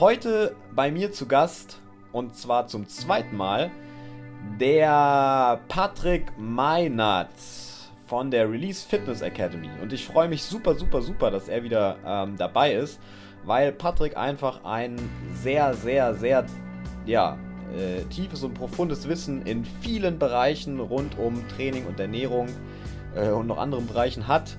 Heute bei mir zu Gast, und zwar zum zweiten Mal, der Patrick Meinert von der Release Fitness Academy. Und ich freue mich super, super, super, dass er wieder ähm, dabei ist, weil Patrick einfach ein sehr, sehr, sehr, ja, äh, tiefes und profundes Wissen in vielen Bereichen rund um Training und Ernährung äh, und noch anderen Bereichen hat.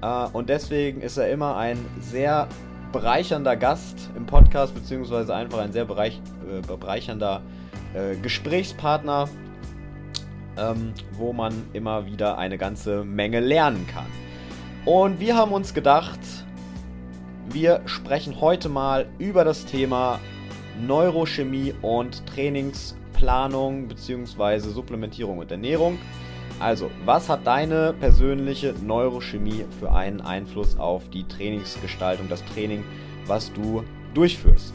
Äh, und deswegen ist er immer ein sehr bereichernder Gast im Podcast, beziehungsweise einfach ein sehr bereich, äh, bereichernder äh, Gesprächspartner, ähm, wo man immer wieder eine ganze Menge lernen kann. Und wir haben uns gedacht, wir sprechen heute mal über das Thema Neurochemie und Trainingsplanung bzw. Supplementierung und Ernährung. Also, was hat deine persönliche Neurochemie für einen Einfluss auf die Trainingsgestaltung, das Training, was du durchführst?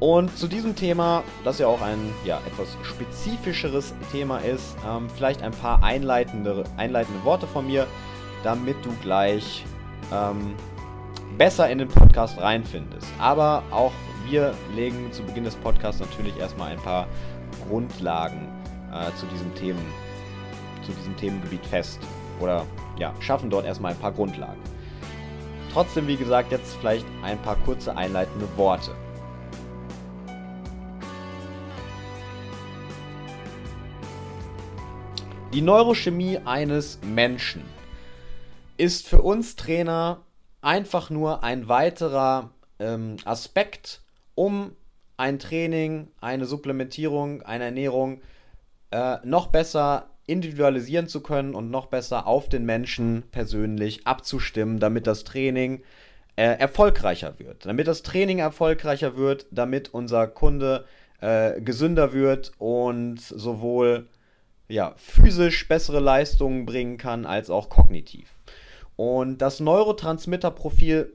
Und zu diesem Thema, das ja auch ein ja, etwas spezifischeres Thema ist, ähm, vielleicht ein paar einleitende, einleitende Worte von mir, damit du gleich ähm, besser in den Podcast reinfindest. Aber auch wir legen zu Beginn des Podcasts natürlich erstmal ein paar Grundlagen äh, zu diesem Themen zu diesem Themengebiet fest. Oder ja, schaffen dort erstmal ein paar Grundlagen. Trotzdem, wie gesagt, jetzt vielleicht ein paar kurze einleitende Worte. Die Neurochemie eines Menschen ist für uns Trainer einfach nur ein weiterer ähm, Aspekt, um ein Training, eine Supplementierung, eine Ernährung äh, noch besser individualisieren zu können und noch besser auf den Menschen persönlich abzustimmen, damit das Training äh, erfolgreicher wird. Damit das Training erfolgreicher wird, damit unser Kunde äh, gesünder wird und sowohl ja, physisch bessere Leistungen bringen kann, als auch kognitiv. Und das Neurotransmitterprofil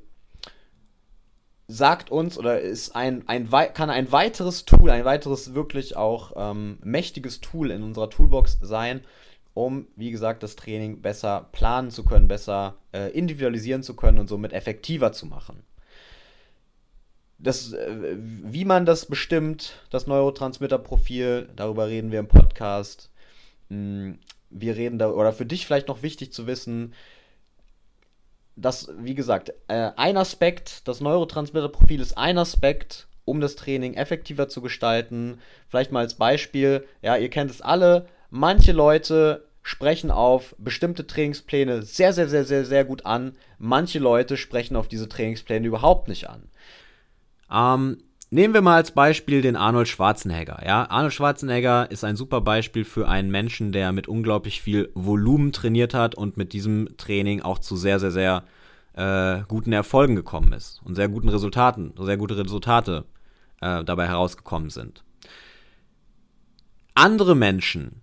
sagt uns oder ist ein, ein kann ein weiteres Tool, ein weiteres wirklich auch ähm, mächtiges Tool in unserer Toolbox sein, um, wie gesagt, das Training besser planen zu können, besser äh, individualisieren zu können und somit effektiver zu machen. Das, äh, wie man das bestimmt, das Neurotransmitterprofil, darüber reden wir im Podcast. Hm, wir reden da, oder für dich vielleicht noch wichtig zu wissen, das, wie gesagt, äh, ein Aspekt, das Neurotransmitterprofil ist ein Aspekt, um das Training effektiver zu gestalten. Vielleicht mal als Beispiel, ja, ihr kennt es alle, manche Leute sprechen auf bestimmte Trainingspläne sehr, sehr, sehr, sehr, sehr gut an. Manche Leute sprechen auf diese Trainingspläne überhaupt nicht an. Ähm, Nehmen wir mal als Beispiel den Arnold Schwarzenegger. Ja, Arnold Schwarzenegger ist ein super Beispiel für einen Menschen, der mit unglaublich viel Volumen trainiert hat und mit diesem Training auch zu sehr, sehr, sehr äh, guten Erfolgen gekommen ist und sehr guten Resultaten, sehr gute Resultate äh, dabei herausgekommen sind. Andere Menschen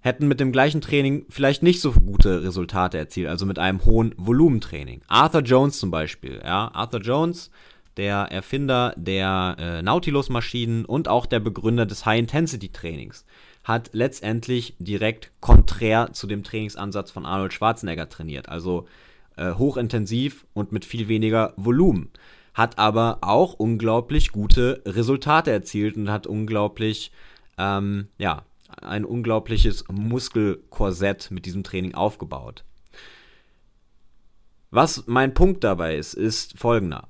hätten mit dem gleichen Training vielleicht nicht so gute Resultate erzielt, also mit einem hohen Volumentraining. Arthur Jones zum Beispiel, ja, Arthur Jones der Erfinder der äh, Nautilus-Maschinen und auch der Begründer des High-Intensity-Trainings, hat letztendlich direkt konträr zu dem Trainingsansatz von Arnold Schwarzenegger trainiert. Also äh, hochintensiv und mit viel weniger Volumen. Hat aber auch unglaublich gute Resultate erzielt und hat unglaublich, ähm, ja, ein unglaubliches Muskelkorsett mit diesem Training aufgebaut. Was mein Punkt dabei ist, ist folgender.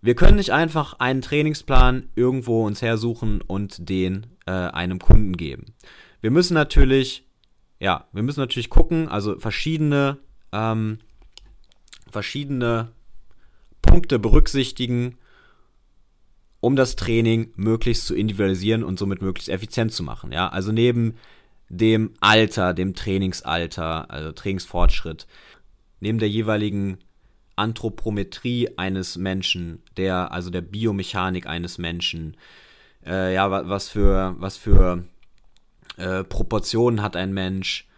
Wir können nicht einfach einen Trainingsplan irgendwo uns hersuchen und den äh, einem Kunden geben. Wir müssen natürlich, ja, wir müssen natürlich gucken, also verschiedene, ähm, verschiedene Punkte berücksichtigen, um das Training möglichst zu individualisieren und somit möglichst effizient zu machen. Ja, also neben dem Alter, dem Trainingsalter, also Trainingsfortschritt, neben der jeweiligen Anthropometrie eines Menschen, der, also der Biomechanik eines Menschen, äh, ja, was für, was für äh, Proportionen hat ein Mensch,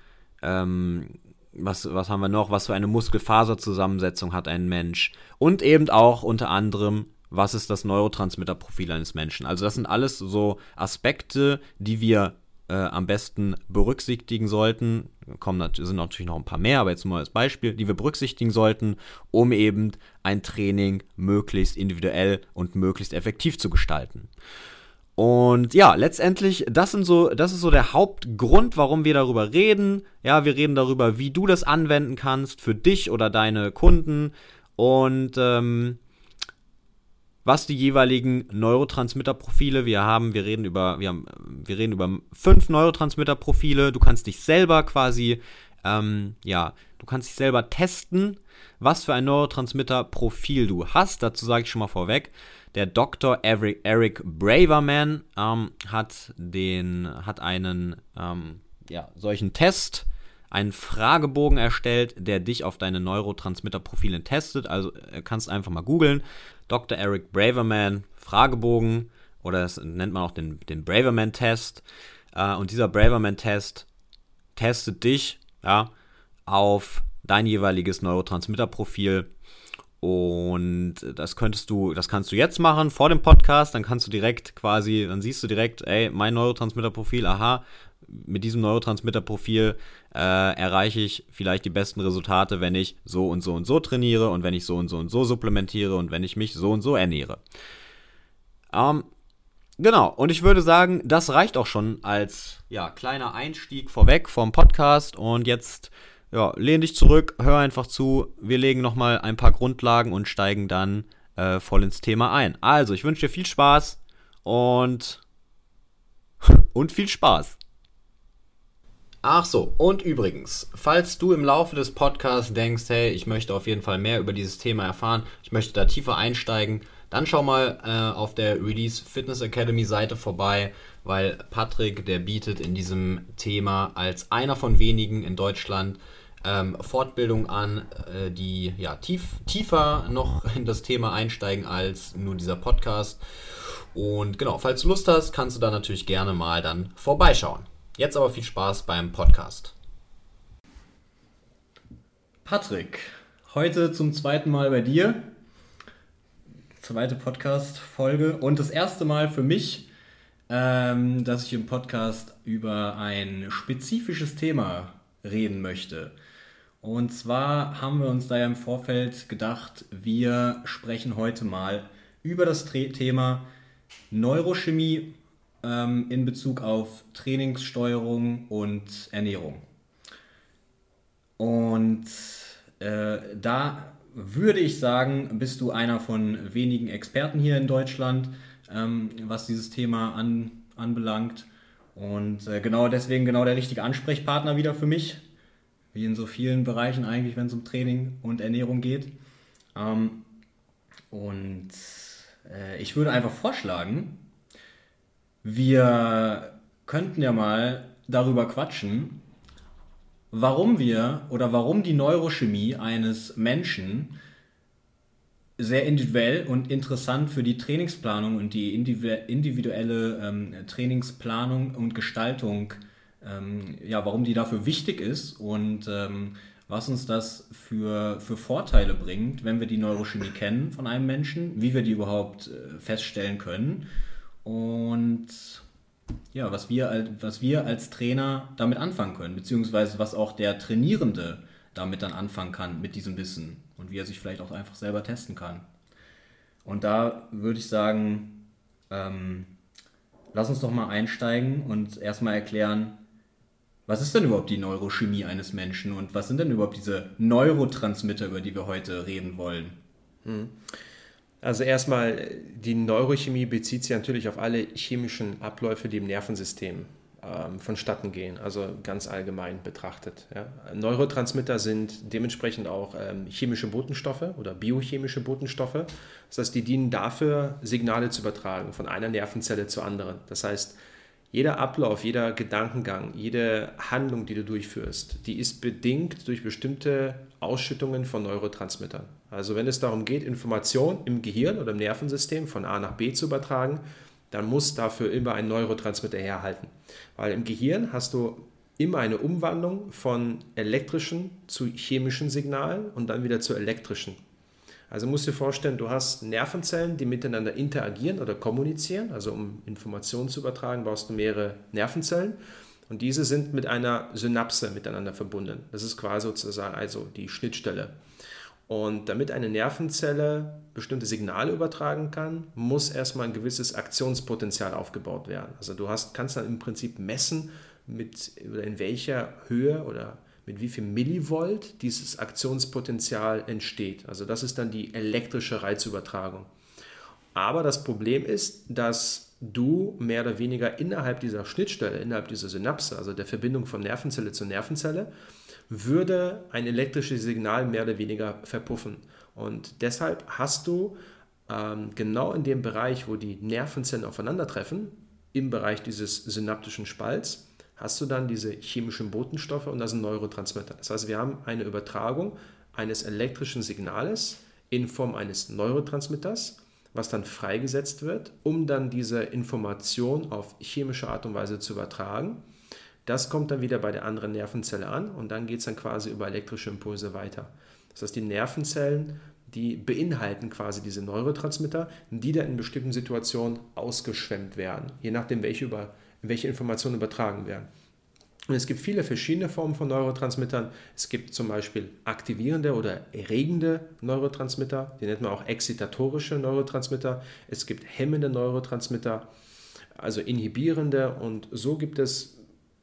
ähm, was, was haben wir noch, was für eine Muskelfaserzusammensetzung hat ein Mensch? Und eben auch unter anderem, was ist das Neurotransmitterprofil eines Menschen. Also das sind alles so Aspekte, die wir äh, am besten berücksichtigen sollten, kommen sind natürlich noch ein paar mehr, aber jetzt nur als Beispiel, die wir berücksichtigen sollten, um eben ein Training möglichst individuell und möglichst effektiv zu gestalten. Und ja, letztendlich, das, sind so, das ist so der Hauptgrund, warum wir darüber reden. Ja, wir reden darüber, wie du das anwenden kannst für dich oder deine Kunden und ähm, was die jeweiligen Neurotransmitterprofile wir haben. Wir reden über, wir haben, wir reden über fünf Neurotransmitterprofile. Du kannst dich selber quasi, ähm, ja, du kannst dich selber testen, was für ein Neurotransmitterprofil du hast. Dazu sage ich schon mal vorweg. Der Dr. Eric Braverman ähm, hat, den, hat einen ähm, ja, solchen Test, einen Fragebogen erstellt, der dich auf deine Neurotransmitterprofile testet. Also äh, kannst einfach mal googeln. Dr. Eric Braverman Fragebogen oder das nennt man auch den, den Braverman-Test. Äh, und dieser Braverman-Test testet dich ja, auf dein jeweiliges Neurotransmitterprofil und das könntest du, das kannst du jetzt machen vor dem Podcast, dann kannst du direkt quasi, dann siehst du direkt, ey, mein Neurotransmitterprofil, aha, mit diesem Neurotransmitterprofil äh, erreiche ich vielleicht die besten Resultate, wenn ich so und so und so trainiere und wenn ich so und so und so supplementiere und wenn ich mich so und so ernähre. Ähm, genau, und ich würde sagen, das reicht auch schon als ja, kleiner Einstieg vorweg vom Podcast und jetzt ja, lehn dich zurück, hör einfach zu. Wir legen nochmal ein paar Grundlagen und steigen dann äh, voll ins Thema ein. Also, ich wünsche dir viel Spaß und, und viel Spaß. Ach so, und übrigens, falls du im Laufe des Podcasts denkst, hey, ich möchte auf jeden Fall mehr über dieses Thema erfahren, ich möchte da tiefer einsteigen, dann schau mal äh, auf der Release Fitness Academy Seite vorbei, weil Patrick, der bietet in diesem Thema als einer von wenigen in Deutschland ähm, Fortbildung an, äh, die ja tief, tiefer noch in das Thema einsteigen als nur dieser Podcast. Und genau, falls du Lust hast, kannst du da natürlich gerne mal dann vorbeischauen. Jetzt aber viel Spaß beim Podcast. Patrick, heute zum zweiten Mal bei dir. Zweite Podcast-Folge und das erste Mal für mich, ähm, dass ich im Podcast über ein spezifisches Thema reden möchte. Und zwar haben wir uns da ja im Vorfeld gedacht, wir sprechen heute mal über das Thema Neurochemie ähm, in Bezug auf Trainingssteuerung und Ernährung. Und äh, da würde ich sagen, bist du einer von wenigen Experten hier in Deutschland, ähm, was dieses Thema an, anbelangt. Und äh, genau deswegen genau der richtige Ansprechpartner wieder für mich wie in so vielen Bereichen eigentlich, wenn es um Training und Ernährung geht. Ähm, und äh, ich würde einfach vorschlagen, wir könnten ja mal darüber quatschen, warum wir oder warum die Neurochemie eines Menschen sehr individuell und interessant für die Trainingsplanung und die individuelle ähm, Trainingsplanung und Gestaltung ähm, ja, warum die dafür wichtig ist und ähm, was uns das für, für Vorteile bringt, wenn wir die Neurochemie kennen von einem Menschen, wie wir die überhaupt äh, feststellen können und ja, was wir, was wir als Trainer damit anfangen können, beziehungsweise was auch der Trainierende damit dann anfangen kann mit diesem Wissen und wie er sich vielleicht auch einfach selber testen kann. Und da würde ich sagen, ähm, lass uns doch mal einsteigen und erstmal erklären, was ist denn überhaupt die Neurochemie eines Menschen und was sind denn überhaupt diese Neurotransmitter, über die wir heute reden wollen? Hm. Also erstmal, die Neurochemie bezieht sich natürlich auf alle chemischen Abläufe, die im Nervensystem ähm, vonstatten gehen, also ganz allgemein betrachtet. Ja. Neurotransmitter sind dementsprechend auch ähm, chemische Botenstoffe oder biochemische Botenstoffe. Das heißt, die dienen dafür, Signale zu übertragen von einer Nervenzelle zur anderen. Das heißt, jeder Ablauf, jeder Gedankengang, jede Handlung, die du durchführst, die ist bedingt durch bestimmte Ausschüttungen von Neurotransmittern. Also wenn es darum geht, Information im Gehirn oder im Nervensystem von A nach B zu übertragen, dann muss dafür immer ein Neurotransmitter herhalten. Weil im Gehirn hast du immer eine Umwandlung von elektrischen zu chemischen Signalen und dann wieder zu elektrischen. Also musst du dir vorstellen, du hast Nervenzellen, die miteinander interagieren oder kommunizieren. Also um Informationen zu übertragen, brauchst du mehrere Nervenzellen. Und diese sind mit einer Synapse miteinander verbunden. Das ist quasi sozusagen also die Schnittstelle. Und damit eine Nervenzelle bestimmte Signale übertragen kann, muss erstmal ein gewisses Aktionspotenzial aufgebaut werden. Also du hast, kannst dann im Prinzip messen, mit, oder in welcher Höhe oder mit wie viel Millivolt dieses Aktionspotenzial entsteht. Also das ist dann die elektrische Reizübertragung. Aber das Problem ist, dass du mehr oder weniger innerhalb dieser Schnittstelle, innerhalb dieser Synapse, also der Verbindung von Nervenzelle zu Nervenzelle, würde ein elektrisches Signal mehr oder weniger verpuffen. Und deshalb hast du ähm, genau in dem Bereich, wo die Nervenzellen aufeinandertreffen, im Bereich dieses synaptischen Spalts, hast du dann diese chemischen Botenstoffe und das sind Neurotransmitter. Das heißt, wir haben eine Übertragung eines elektrischen Signales in Form eines Neurotransmitters, was dann freigesetzt wird, um dann diese Information auf chemische Art und Weise zu übertragen. Das kommt dann wieder bei der anderen Nervenzelle an und dann geht es dann quasi über elektrische Impulse weiter. Das heißt, die Nervenzellen, die beinhalten quasi diese Neurotransmitter, die dann in bestimmten Situationen ausgeschwemmt werden, je nachdem, welche über welche Informationen übertragen werden. Und es gibt viele verschiedene Formen von Neurotransmittern. Es gibt zum Beispiel aktivierende oder erregende Neurotransmitter, die nennt man auch exzitatorische Neurotransmitter. Es gibt hemmende Neurotransmitter, also inhibierende. Und so gibt es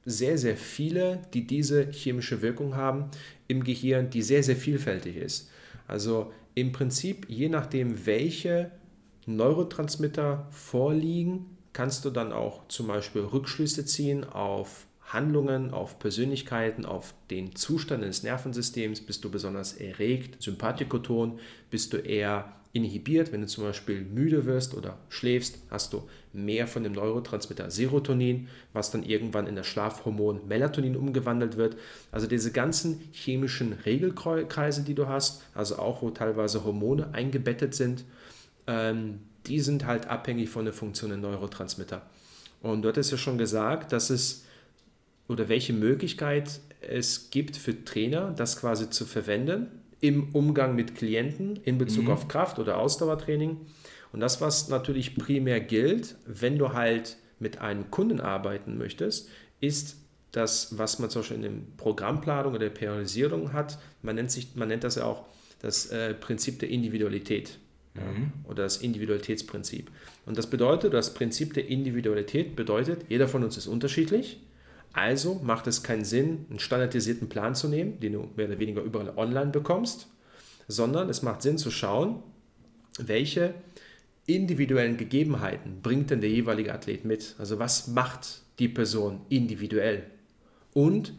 sehr, sehr viele, die diese chemische Wirkung haben im Gehirn, die sehr, sehr vielfältig ist. Also im Prinzip, je nachdem, welche Neurotransmitter vorliegen, kannst du dann auch zum Beispiel Rückschlüsse ziehen auf Handlungen, auf Persönlichkeiten, auf den Zustand des Nervensystems. Bist du besonders erregt, sympathikoton? Bist du eher inhibiert? Wenn du zum Beispiel müde wirst oder schläfst, hast du mehr von dem Neurotransmitter Serotonin, was dann irgendwann in das Schlafhormon Melatonin umgewandelt wird. Also diese ganzen chemischen Regelkreise, die du hast, also auch wo teilweise Hormone eingebettet sind, ähm, die sind halt abhängig von der Funktion der Neurotransmitter. Und dort ist ja schon gesagt, dass es oder welche Möglichkeit es gibt für Trainer, das quasi zu verwenden im Umgang mit Klienten in Bezug mhm. auf Kraft- oder Ausdauertraining. Und das, was natürlich primär gilt, wenn du halt mit einem Kunden arbeiten möchtest, ist das, was man zum Beispiel in der Programmplanung oder der Priorisierung hat. Man nennt, sich, man nennt das ja auch das äh, Prinzip der Individualität mhm. oder das Individualitätsprinzip. Und das bedeutet, das Prinzip der Individualität bedeutet, jeder von uns ist unterschiedlich. Also macht es keinen Sinn, einen standardisierten Plan zu nehmen, den du mehr oder weniger überall online bekommst, sondern es macht Sinn zu schauen, welche individuellen Gegebenheiten bringt denn der jeweilige Athlet mit? Also was macht die Person individuell? Und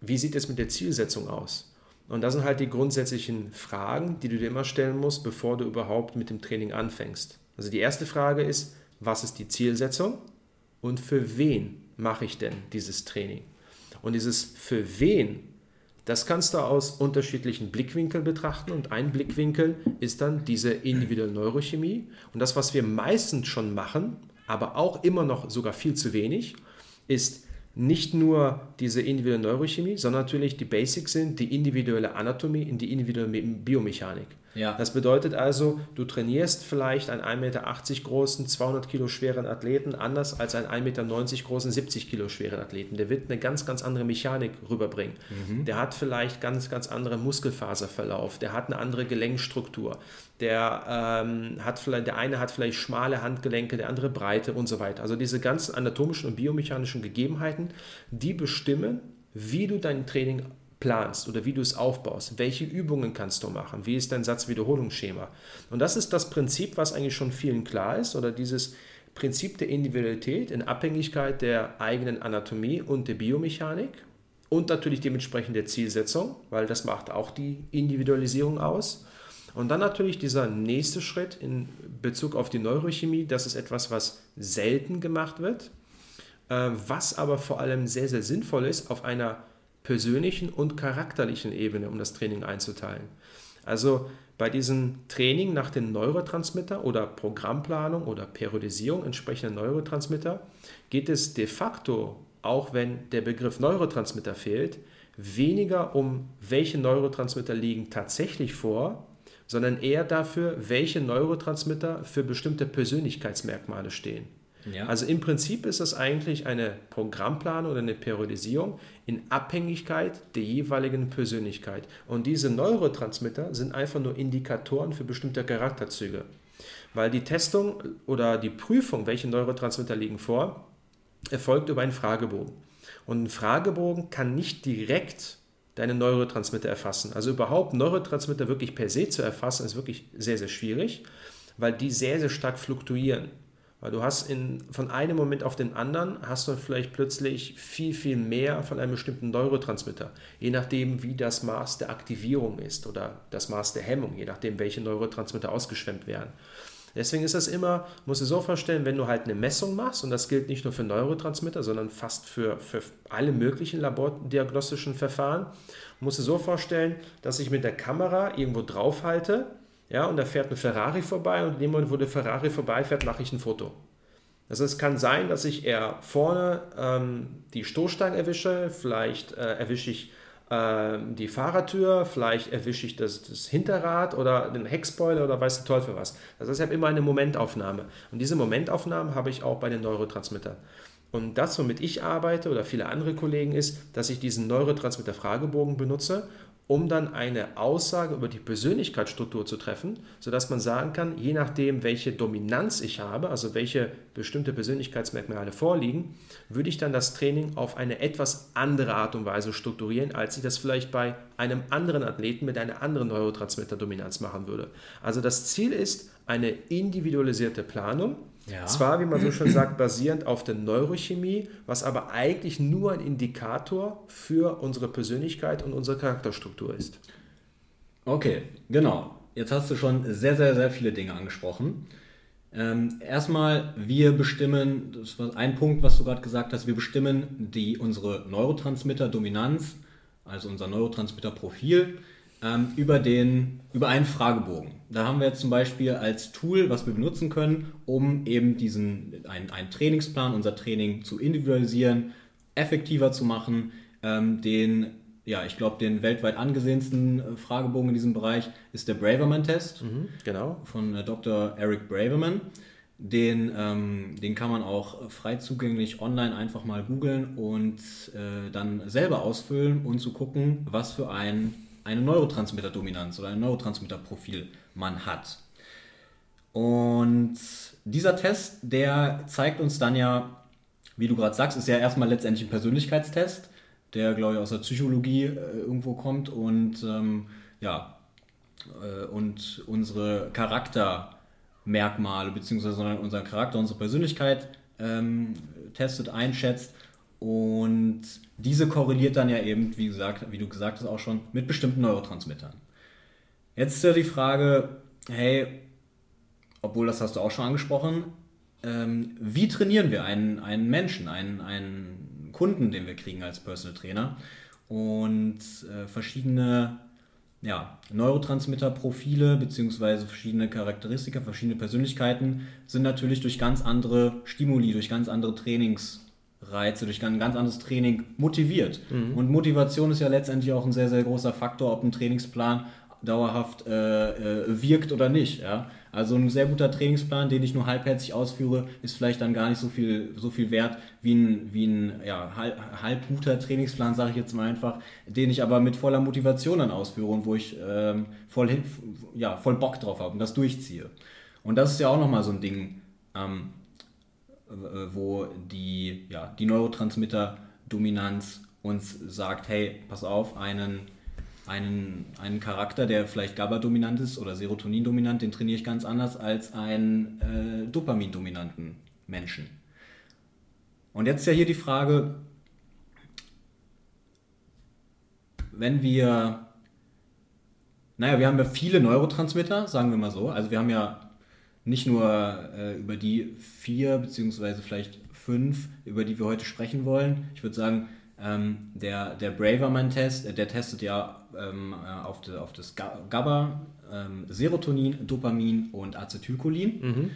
wie sieht es mit der Zielsetzung aus? Und das sind halt die grundsätzlichen Fragen, die du dir immer stellen musst, bevor du überhaupt mit dem Training anfängst. Also die erste Frage ist, was ist die Zielsetzung und für wen mache ich denn dieses Training? Und dieses für wen, das kannst du aus unterschiedlichen Blickwinkeln betrachten und ein Blickwinkel ist dann diese individuelle Neurochemie und das, was wir meistens schon machen, aber auch immer noch sogar viel zu wenig, ist nicht nur diese individuelle Neurochemie, sondern natürlich die Basics sind die individuelle Anatomie und die individuelle Biomechanik. Ja. Das bedeutet also, du trainierst vielleicht einen 1,80 Meter großen, 200 Kilo schweren Athleten anders als einen 1,90 Meter großen, 70 Kilo schweren Athleten. Der wird eine ganz, ganz andere Mechanik rüberbringen. Mhm. Der hat vielleicht ganz, ganz andere Muskelfaserverlauf. Der hat eine andere Gelenkstruktur. Der, ähm, hat vielleicht, der eine hat vielleicht schmale Handgelenke, der andere breite und so weiter. Also diese ganzen anatomischen und biomechanischen Gegebenheiten, die bestimmen, wie du dein Training planst oder wie du es aufbaust. Welche Übungen kannst du machen? Wie ist dein Satzwiederholungsschema? Und das ist das Prinzip, was eigentlich schon vielen klar ist oder dieses Prinzip der Individualität in Abhängigkeit der eigenen Anatomie und der Biomechanik und natürlich dementsprechend der Zielsetzung, weil das macht auch die Individualisierung aus. Und dann natürlich dieser nächste Schritt in Bezug auf die Neurochemie, das ist etwas, was selten gemacht wird, äh, was aber vor allem sehr, sehr sinnvoll ist auf einer persönlichen und charakterlichen Ebene, um das Training einzuteilen. Also bei diesem Training nach den Neurotransmitter oder Programmplanung oder Periodisierung entsprechender Neurotransmitter geht es de facto, auch wenn der Begriff Neurotransmitter fehlt, weniger um welche Neurotransmitter liegen tatsächlich vor, sondern eher dafür, welche Neurotransmitter für bestimmte Persönlichkeitsmerkmale stehen. Ja. Also im Prinzip ist es eigentlich eine Programmplanung oder eine Periodisierung in Abhängigkeit der jeweiligen Persönlichkeit. Und diese Neurotransmitter sind einfach nur Indikatoren für bestimmte Charakterzüge. Weil die Testung oder die Prüfung, welche Neurotransmitter liegen vor, erfolgt über einen Fragebogen. Und ein Fragebogen kann nicht direkt deine Neurotransmitter erfassen. Also überhaupt Neurotransmitter wirklich per se zu erfassen, ist wirklich sehr, sehr schwierig, weil die sehr, sehr stark fluktuieren. Weil du hast in, von einem Moment auf den anderen, hast du vielleicht plötzlich viel, viel mehr von einem bestimmten Neurotransmitter. Je nachdem, wie das Maß der Aktivierung ist oder das Maß der Hemmung, je nachdem, welche Neurotransmitter ausgeschwemmt werden. Deswegen ist das immer, musst du so vorstellen, wenn du halt eine Messung machst, und das gilt nicht nur für Neurotransmitter, sondern fast für, für alle möglichen labordiagnostischen Verfahren, musst du so vorstellen, dass ich mit der Kamera irgendwo drauf halte ja, und da fährt ein Ferrari vorbei und in dem Moment, wo der Ferrari vorbeifährt, mache ich ein Foto. Also es kann sein, dass ich eher vorne ähm, die Stoßstange erwische, vielleicht äh, erwische ich äh, die Fahrertür, vielleicht erwische ich das, das, Hinterrad oder den Heckspoiler oder weiß der Teufel was. Das ich habe immer eine Momentaufnahme. Und diese Momentaufnahmen habe ich auch bei den Neurotransmittern. Und das, womit ich arbeite oder viele andere Kollegen, ist, dass ich diesen Neurotransmitter-Fragebogen benutze um dann eine Aussage über die Persönlichkeitsstruktur zu treffen, sodass man sagen kann, je nachdem, welche Dominanz ich habe, also welche bestimmte Persönlichkeitsmerkmale vorliegen, würde ich dann das Training auf eine etwas andere Art und Weise strukturieren, als ich das vielleicht bei einem anderen Athleten mit einer anderen Neurotransmitter-Dominanz machen würde. Also das Ziel ist eine individualisierte Planung, ja. Zwar, wie man so schön sagt, basierend auf der Neurochemie, was aber eigentlich nur ein Indikator für unsere Persönlichkeit und unsere Charakterstruktur ist. Okay, genau. Jetzt hast du schon sehr, sehr, sehr viele Dinge angesprochen. Ähm, erstmal, wir bestimmen, das war ein Punkt, was du gerade gesagt hast, wir bestimmen die, unsere Neurotransmitter-Dominanz, also unser Neurotransmitter-Profil ähm, über, den, über einen Fragebogen. Da haben wir jetzt zum Beispiel als Tool, was wir benutzen können, um eben diesen, einen, einen Trainingsplan, unser Training zu individualisieren, effektiver zu machen, ähm, den ja, ich glaube, den weltweit angesehensten äh, Fragebogen in diesem Bereich ist der Braverman-Test. Mhm, genau. Von äh, Dr. Eric Braverman. Den, ähm, den kann man auch frei zugänglich online einfach mal googeln und äh, dann selber ausfüllen und zu gucken, was für ein eine Neurotransmitter-Dominanz oder ein Neurotransmitter-Profil man hat. Und dieser Test, der zeigt uns dann ja, wie du gerade sagst, ist ja erstmal letztendlich ein Persönlichkeitstest, der, glaube ich, aus der Psychologie äh, irgendwo kommt und ähm, ja, äh, und unsere Charaktermerkmale beziehungsweise unseren Charakter, unsere Persönlichkeit ähm, testet, einschätzt und diese korreliert dann ja eben, wie, gesagt, wie du gesagt hast, auch schon mit bestimmten Neurotransmittern. Jetzt ist ja die Frage, hey, obwohl das hast du auch schon angesprochen, ähm, wie trainieren wir einen, einen Menschen, einen, einen Kunden, den wir kriegen als Personal Trainer? Und äh, verschiedene ja, Neurotransmitter-Profile bzw. verschiedene Charakteristika, verschiedene Persönlichkeiten sind natürlich durch ganz andere Stimuli, durch ganz andere Trainings- Reize, durch ein ganz anderes Training motiviert. Mhm. Und Motivation ist ja letztendlich auch ein sehr, sehr großer Faktor, ob ein Trainingsplan dauerhaft äh, äh, wirkt oder nicht. Ja? Also ein sehr guter Trainingsplan, den ich nur halbherzig ausführe, ist vielleicht dann gar nicht so viel, so viel wert wie ein, wie ein ja, halb, halb guter Trainingsplan, sage ich jetzt mal einfach, den ich aber mit voller Motivation dann ausführe und wo ich ähm, voll, ja, voll Bock drauf habe und das durchziehe. Und das ist ja auch nochmal so ein Ding. Ähm, äh, wo die, ja, die Neurotransmitter-Dominanz uns sagt, hey, pass auf, einen, einen, einen Charakter, der vielleicht GABA-dominant ist oder Serotonin-dominant, den trainiere ich ganz anders als einen äh, Dopamin-dominanten Menschen. Und jetzt ist ja hier die Frage, wenn wir, naja, wir haben ja viele Neurotransmitter, sagen wir mal so, also wir haben ja nicht nur äh, über die vier beziehungsweise vielleicht fünf, über die wir heute sprechen wollen. Ich würde sagen, ähm, der, der Braverman-Test, äh, der testet ja ähm, äh, auf, de, auf das GABA, ähm, Serotonin, Dopamin und Acetylcholin. Mhm.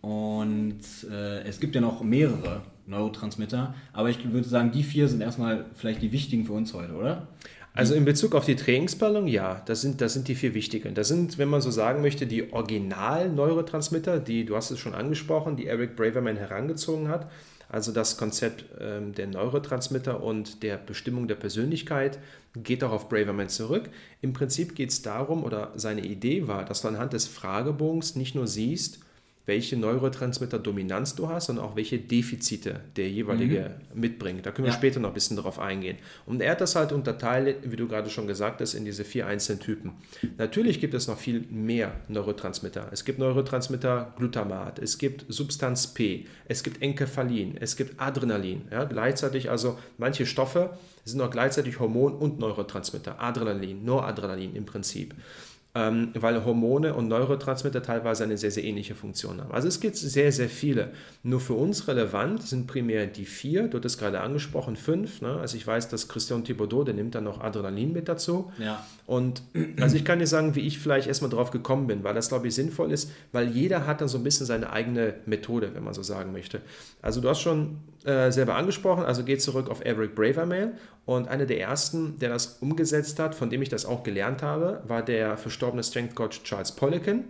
Und äh, es gibt ja noch mehrere Neurotransmitter. Aber ich würde sagen, die vier sind erstmal vielleicht die wichtigen für uns heute, oder? Also in Bezug auf die Trainingsplanung, ja, das sind, das sind die vier wichtigen. Das sind, wenn man so sagen möchte, die Original-Neurotransmitter, die, du hast es schon angesprochen, die Eric Braverman herangezogen hat. Also das Konzept ähm, der Neurotransmitter und der Bestimmung der Persönlichkeit geht auch auf Braverman zurück. Im Prinzip geht es darum, oder seine Idee war, dass du anhand des Fragebogens nicht nur siehst, welche Neurotransmitter-Dominanz du hast und auch welche Defizite der jeweilige mhm. mitbringt. Da können wir ja. später noch ein bisschen darauf eingehen. Und er hat das halt unterteilt, wie du gerade schon gesagt hast, in diese vier einzelnen Typen. Natürlich gibt es noch viel mehr Neurotransmitter. Es gibt Neurotransmitter Glutamat, es gibt Substanz P, es gibt Enkephalin, es gibt Adrenalin. Ja, gleichzeitig also manche Stoffe sind auch gleichzeitig Hormon- und Neurotransmitter. Adrenalin, Noradrenalin im Prinzip ähm, weil Hormone und Neurotransmitter teilweise eine sehr, sehr ähnliche Funktion haben. Also es gibt sehr, sehr viele. Nur für uns relevant sind primär die vier, du hattest gerade angesprochen, fünf. Ne? Also ich weiß, dass Christian Thibaudot, der nimmt dann noch Adrenalin mit dazu. Ja. Und also ich kann dir sagen, wie ich vielleicht erstmal drauf gekommen bin, weil das, glaube ich, sinnvoll ist, weil jeder hat dann so ein bisschen seine eigene Methode, wenn man so sagen möchte. Also du hast schon äh, selber angesprochen, also geht zurück auf Eric Braverman und einer der ersten, der das umgesetzt hat, von dem ich das auch gelernt habe, war der verstorbene Strength Coach Charles Poliquin.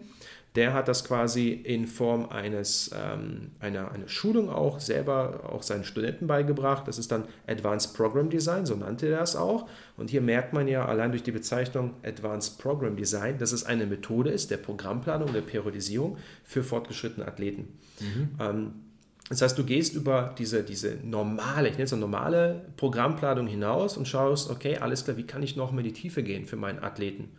Der hat das quasi in Form eines, ähm, einer, einer Schulung auch selber auch seinen Studenten beigebracht. Das ist dann Advanced Program Design, so nannte er das auch. Und hier merkt man ja allein durch die Bezeichnung Advanced Program Design, dass es eine Methode ist der Programmplanung, der Periodisierung für fortgeschrittene Athleten. Mhm. Ähm, das heißt, du gehst über diese, diese normale, ich nenne es eine normale Programmplanung hinaus und schaust, okay, alles klar, wie kann ich noch mehr in die Tiefe gehen für meinen Athleten?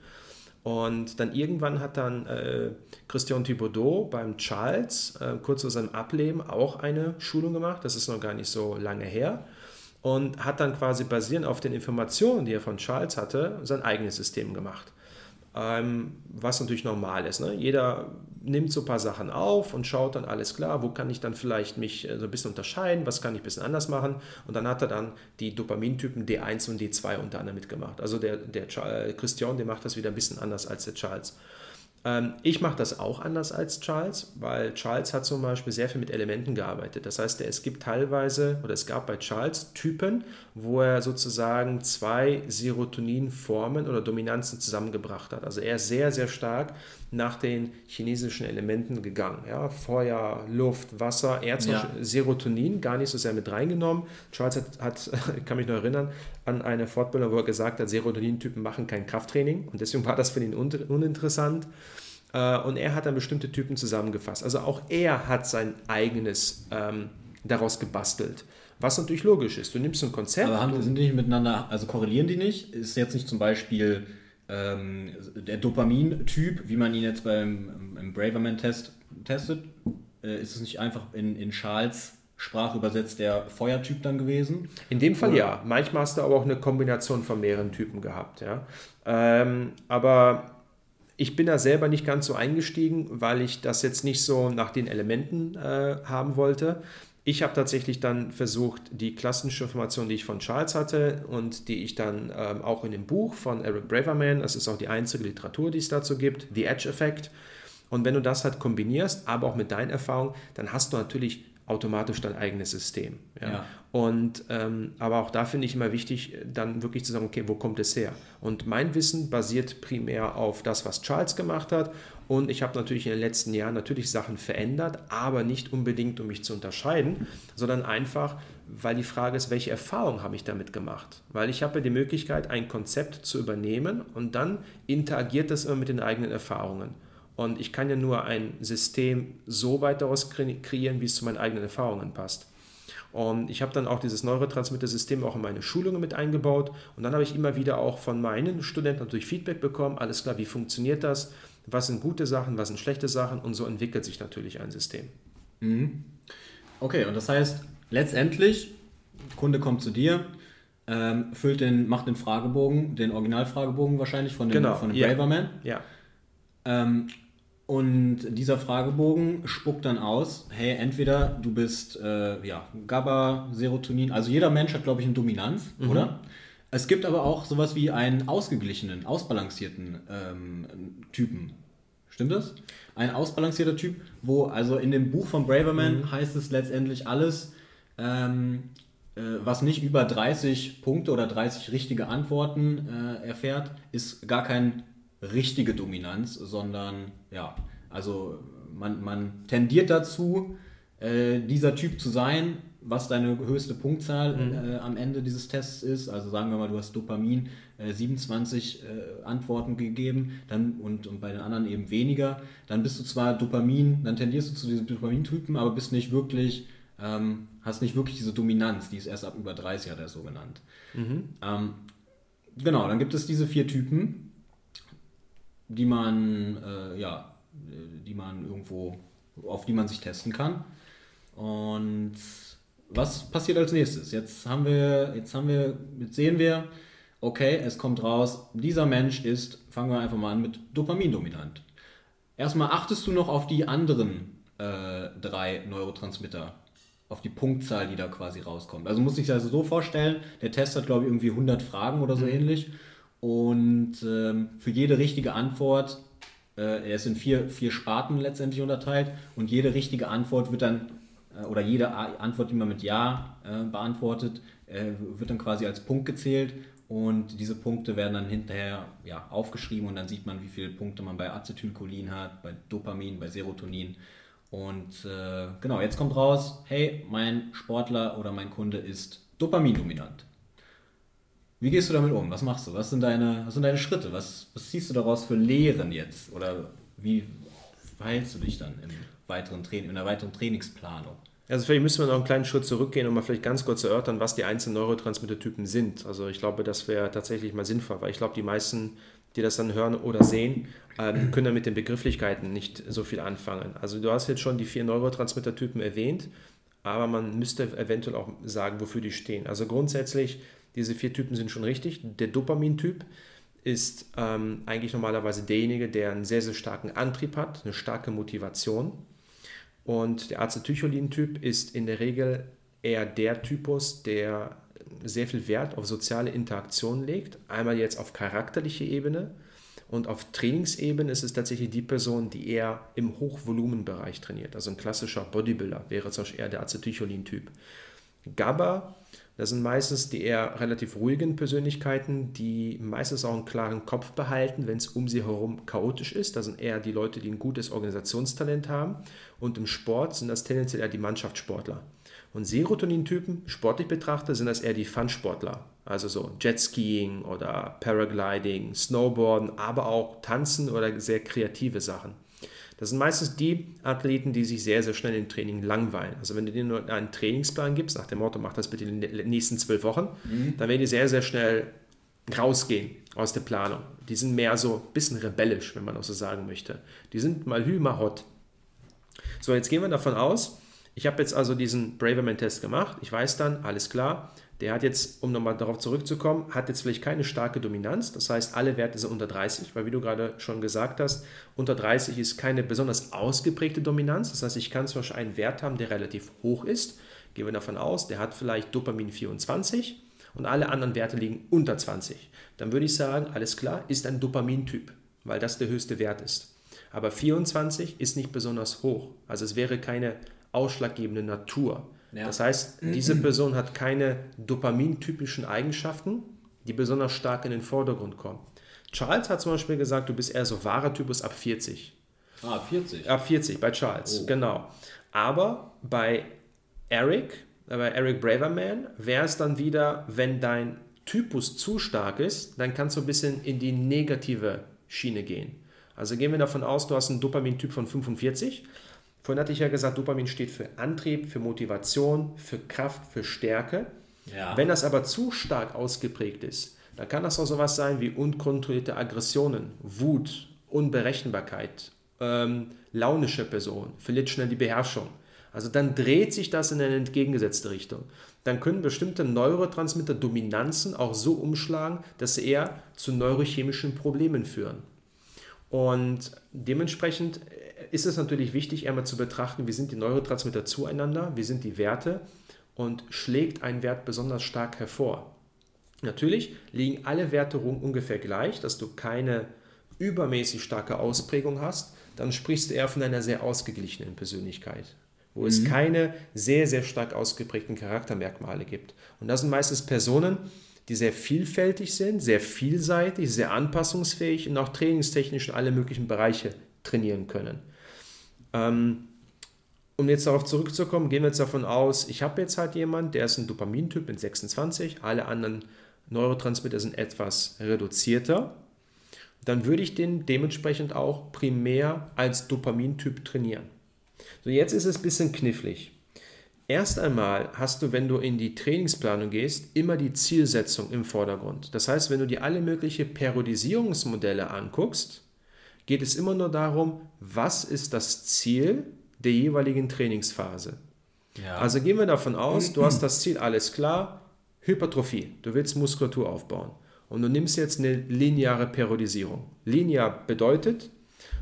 Und dann irgendwann hat dann äh, Christian Thibaudot beim Charles äh, kurz vor seinem Ableben auch eine Schulung gemacht, das ist noch gar nicht so lange her, und hat dann quasi basierend auf den Informationen, die er von Charles hatte, sein eigenes System gemacht ähm, was natürlich normal ist. Ne? Jeder nimmt so ein paar Sachen auf und schaut dann alles klar, wo kann ich dann vielleicht mich äh, so ein bisschen unterscheiden, was kann ich ein bisschen anders machen. Und dann hat er dann die Dopamintypen D1 und D2 unter anderem mitgemacht. Also der, der äh, Christian, der macht das wieder ein bisschen anders als der Charles. Ähm, ich mache das auch anders als Charles, weil Charles hat zum Beispiel sehr viel mit Elementen gearbeitet. Das heißt, es gibt teilweise, oder es gab bei Charles Typen, wo er sozusagen zwei Serotoninformen oder Dominanzen zusammengebracht hat. Also er ist sehr, sehr stark nach den chinesischen Elementen gegangen. Ja, Feuer, Luft, Wasser. Er hat ja. Serotonin gar nicht so sehr mit reingenommen. Charles hat, hat, ich kann mich noch erinnern, an eine Fortbildung, wo er gesagt hat, Serotonin-Typen machen kein Krafttraining und deswegen war das für ihn uninteressant. Äh, und er hat dann bestimmte Typen zusammengefasst. Also auch er hat sein eigenes ähm, daraus gebastelt. Was natürlich logisch ist. Du nimmst ein Konzept. Aber haben, sind die nicht miteinander, also korrelieren die nicht? Ist jetzt nicht zum Beispiel ähm, der Dopamin-Typ, wie man ihn jetzt beim im Braverman-Test testet, äh, ist es nicht einfach in, in Charles Sprache übersetzt der Feuertyp dann gewesen? In dem Fall Oder? ja. Manchmal hast du aber auch eine Kombination von mehreren Typen gehabt. Ja. Ähm, aber ich bin da selber nicht ganz so eingestiegen, weil ich das jetzt nicht so nach den Elementen äh, haben wollte. Ich habe tatsächlich dann versucht, die klassische Information, die ich von Charles hatte und die ich dann ähm, auch in dem Buch von Eric Braverman, das ist auch die einzige Literatur, die es dazu gibt, The Edge Effect. Und wenn du das halt kombinierst, aber auch mit deinen Erfahrungen, dann hast du natürlich automatisch dein eigenes System. Ja? ja. Und ähm, aber auch da finde ich immer wichtig, dann wirklich zu sagen, okay, wo kommt es her? Und mein Wissen basiert primär auf das, was Charles gemacht hat. Und ich habe natürlich in den letzten Jahren natürlich Sachen verändert, aber nicht unbedingt, um mich zu unterscheiden, sondern einfach, weil die Frage ist, welche Erfahrung habe ich damit gemacht? Weil ich habe die Möglichkeit, ein Konzept zu übernehmen und dann interagiert das immer mit den eigenen Erfahrungen. Und ich kann ja nur ein System so weit daraus kreieren, wie es zu meinen eigenen Erfahrungen passt. Und ich habe dann auch dieses Neurotransmitter-System auch in meine Schulungen mit eingebaut. Und dann habe ich immer wieder auch von meinen Studenten natürlich Feedback bekommen. Alles klar, wie funktioniert das? Was sind gute Sachen, was sind schlechte Sachen? Und so entwickelt sich natürlich ein System. Mhm. Okay, und das heißt, letztendlich, Kunde kommt zu dir, ähm, füllt den, macht den Fragebogen, den Originalfragebogen wahrscheinlich von dem, genau. von dem ja. Braverman. Ja. Ähm, und dieser Fragebogen spuckt dann aus, hey, entweder du bist äh, ja, GABA, Serotonin, also jeder Mensch hat, glaube ich, eine Dominanz, mhm. oder? Es gibt aber auch sowas wie einen ausgeglichenen, ausbalancierten ähm, Typen. Stimmt das? Ein ausbalancierter Typ, wo, also in dem Buch von Braverman mhm. heißt es letztendlich alles, ähm, äh, was nicht über 30 Punkte oder 30 richtige Antworten äh, erfährt, ist gar keine richtige Dominanz, sondern ja, also man, man tendiert dazu, äh, dieser Typ zu sein, was deine höchste Punktzahl mhm. äh, am Ende dieses Tests ist. Also sagen wir mal, du hast Dopamin äh, 27 äh, Antworten gegeben dann, und, und bei den anderen eben weniger. Dann bist du zwar Dopamin, dann tendierst du zu diesem Dopamintypen, aber bist nicht wirklich, ähm, hast nicht wirklich diese Dominanz, die ist erst ab über 30, hat er so genannt. Mhm. Ähm, genau, dann gibt es diese vier Typen, die man, äh, ja, die man irgendwo, auf die man sich testen kann. Und was passiert als nächstes? Jetzt haben wir, jetzt haben wir, jetzt sehen wir, okay, es kommt raus, dieser Mensch ist, fangen wir einfach mal an mit Dopamindominant. Erstmal achtest du noch auf die anderen äh, drei Neurotransmitter, auf die Punktzahl, die da quasi rauskommt. Also muss ich also so vorstellen, der Test hat glaube ich irgendwie 100 Fragen oder so mhm. ähnlich und ähm, für jede richtige Antwort, äh, er ist in vier, vier Sparten letztendlich unterteilt und jede richtige Antwort wird dann äh, oder jede Antwort, die man mit Ja äh, beantwortet, äh, wird dann quasi als Punkt gezählt und diese Punkte werden dann hinterher ja, aufgeschrieben und dann sieht man, wie viele Punkte man bei Acetylcholin hat, bei Dopamin, bei Serotonin. Und äh, genau, jetzt kommt raus, hey, mein Sportler oder mein Kunde ist dopamindominant. Wie gehst du damit um? Was machst du? Was sind deine, was sind deine Schritte? Was, was ziehst du daraus für Lehren jetzt? Oder wie verhältst du dich dann im weiteren Training, in der weiteren Trainingsplanung? Also vielleicht müssen wir noch einen kleinen Schritt zurückgehen und mal vielleicht ganz kurz erörtern, was die einzelnen Neurotransmittertypen sind. Also ich glaube, das wäre tatsächlich mal sinnvoll, weil ich glaube, die meisten, die das dann hören oder sehen, ähm, können dann mit den Begrifflichkeiten nicht so viel anfangen. Also du hast jetzt schon die vier Neurotransmittertypen erwähnt, aber man müsste eventuell auch sagen, wofür die stehen. Also grundsätzlich, diese vier Typen sind schon richtig. Der Dopamintyp ist ähm, eigentlich normalerweise derjenige, der einen sehr, sehr starken Antrieb hat, eine starke Motivation und der Acetylcholin-Typ ist in der Regel eher der Typus, der sehr viel Wert auf soziale Interaktion legt. Einmal jetzt auf charakterliche Ebene und auf Trainingsebene ist es tatsächlich die Person, die eher im Hochvolumenbereich trainiert. Also ein klassischer Bodybuilder wäre zum Beispiel eher der Acetylcholin-Typ. GABA das sind meistens die eher relativ ruhigen Persönlichkeiten, die meistens auch einen klaren Kopf behalten, wenn es um sie herum chaotisch ist. Das sind eher die Leute, die ein gutes Organisationstalent haben. Und im Sport sind das tendenziell eher die Mannschaftssportler. Und Serotonin-Typen, sportlich betrachtet, sind das eher die Fun-Sportler. Also so Jetskiing oder Paragliding, Snowboarden, aber auch Tanzen oder sehr kreative Sachen. Das sind meistens die Athleten, die sich sehr, sehr schnell im Training langweilen. Also wenn du denen nur einen Trainingsplan gibst, nach dem Motto, mach das bitte in den nächsten zwölf Wochen, mhm. dann werden die sehr, sehr schnell rausgehen aus der Planung. Die sind mehr so ein bisschen rebellisch, wenn man auch so sagen möchte. Die sind mal hü, mal hot. So, jetzt gehen wir davon aus, ich habe jetzt also diesen Braverman-Test gemacht. Ich weiß dann, alles klar, der hat jetzt, um nochmal darauf zurückzukommen, hat jetzt vielleicht keine starke Dominanz. Das heißt, alle Werte sind unter 30, weil wie du gerade schon gesagt hast, unter 30 ist keine besonders ausgeprägte Dominanz. Das heißt, ich kann zum Beispiel einen Wert haben, der relativ hoch ist. Gehen wir davon aus, der hat vielleicht Dopamin 24 und alle anderen Werte liegen unter 20. Dann würde ich sagen, alles klar, ist ein Dopamintyp, weil das der höchste Wert ist. Aber 24 ist nicht besonders hoch. Also es wäre keine ausschlaggebende Natur. Ja. Das heißt, diese Person hat keine dopamintypischen Eigenschaften, die besonders stark in den Vordergrund kommen. Charles hat zum Beispiel gesagt, du bist eher so wahrer Typus ab 40. Ah, ab 40? Ab 40, bei Charles, oh. genau. Aber bei Eric, äh, bei Eric Braverman, wäre es dann wieder, wenn dein Typus zu stark ist, dann kannst du ein bisschen in die negative Schiene gehen. Also gehen wir davon aus, du hast einen Dopamin-Typ von 45 Vorhin hatte ich ja gesagt, Dopamin steht für Antrieb, für Motivation, für Kraft, für Stärke. Ja. Wenn das aber zu stark ausgeprägt ist, dann kann das auch sowas sein wie unkontrollierte Aggressionen, Wut, Unberechenbarkeit, ähm, launische Person, verliert schnell die Beherrschung. Also dann dreht sich das in eine entgegengesetzte Richtung. Dann können bestimmte Neurotransmitter Dominanzen auch so umschlagen, dass sie eher zu neurochemischen Problemen führen. Und dementsprechend ist es natürlich wichtig, einmal zu betrachten, wie sind die Neurotransmitter zueinander, wie sind die Werte und schlägt ein Wert besonders stark hervor. Natürlich liegen alle Werte ungefähr gleich, dass du keine übermäßig starke Ausprägung hast, dann sprichst du eher von einer sehr ausgeglichenen Persönlichkeit. wo mhm. es keine sehr, sehr stark ausgeprägten Charaktermerkmale gibt. Und das sind meistens Personen, die sehr vielfältig sind, sehr vielseitig, sehr anpassungsfähig und auch trainingstechnisch in alle möglichen Bereiche trainieren können. Ähm, um jetzt darauf zurückzukommen, gehen wir jetzt davon aus, ich habe jetzt halt jemanden, der ist ein Dopamintyp mit 26, alle anderen Neurotransmitter sind etwas reduzierter. Dann würde ich den dementsprechend auch primär als Dopamintyp trainieren. So, jetzt ist es ein bisschen knifflig. Erst einmal hast du, wenn du in die Trainingsplanung gehst, immer die Zielsetzung im Vordergrund. Das heißt, wenn du dir alle möglichen Periodisierungsmodelle anguckst, geht es immer nur darum, was ist das Ziel der jeweiligen Trainingsphase. Ja. Also gehen wir davon aus, du hast das Ziel, alles klar, Hypertrophie, du willst Muskulatur aufbauen. Und du nimmst jetzt eine lineare Periodisierung. Linear bedeutet,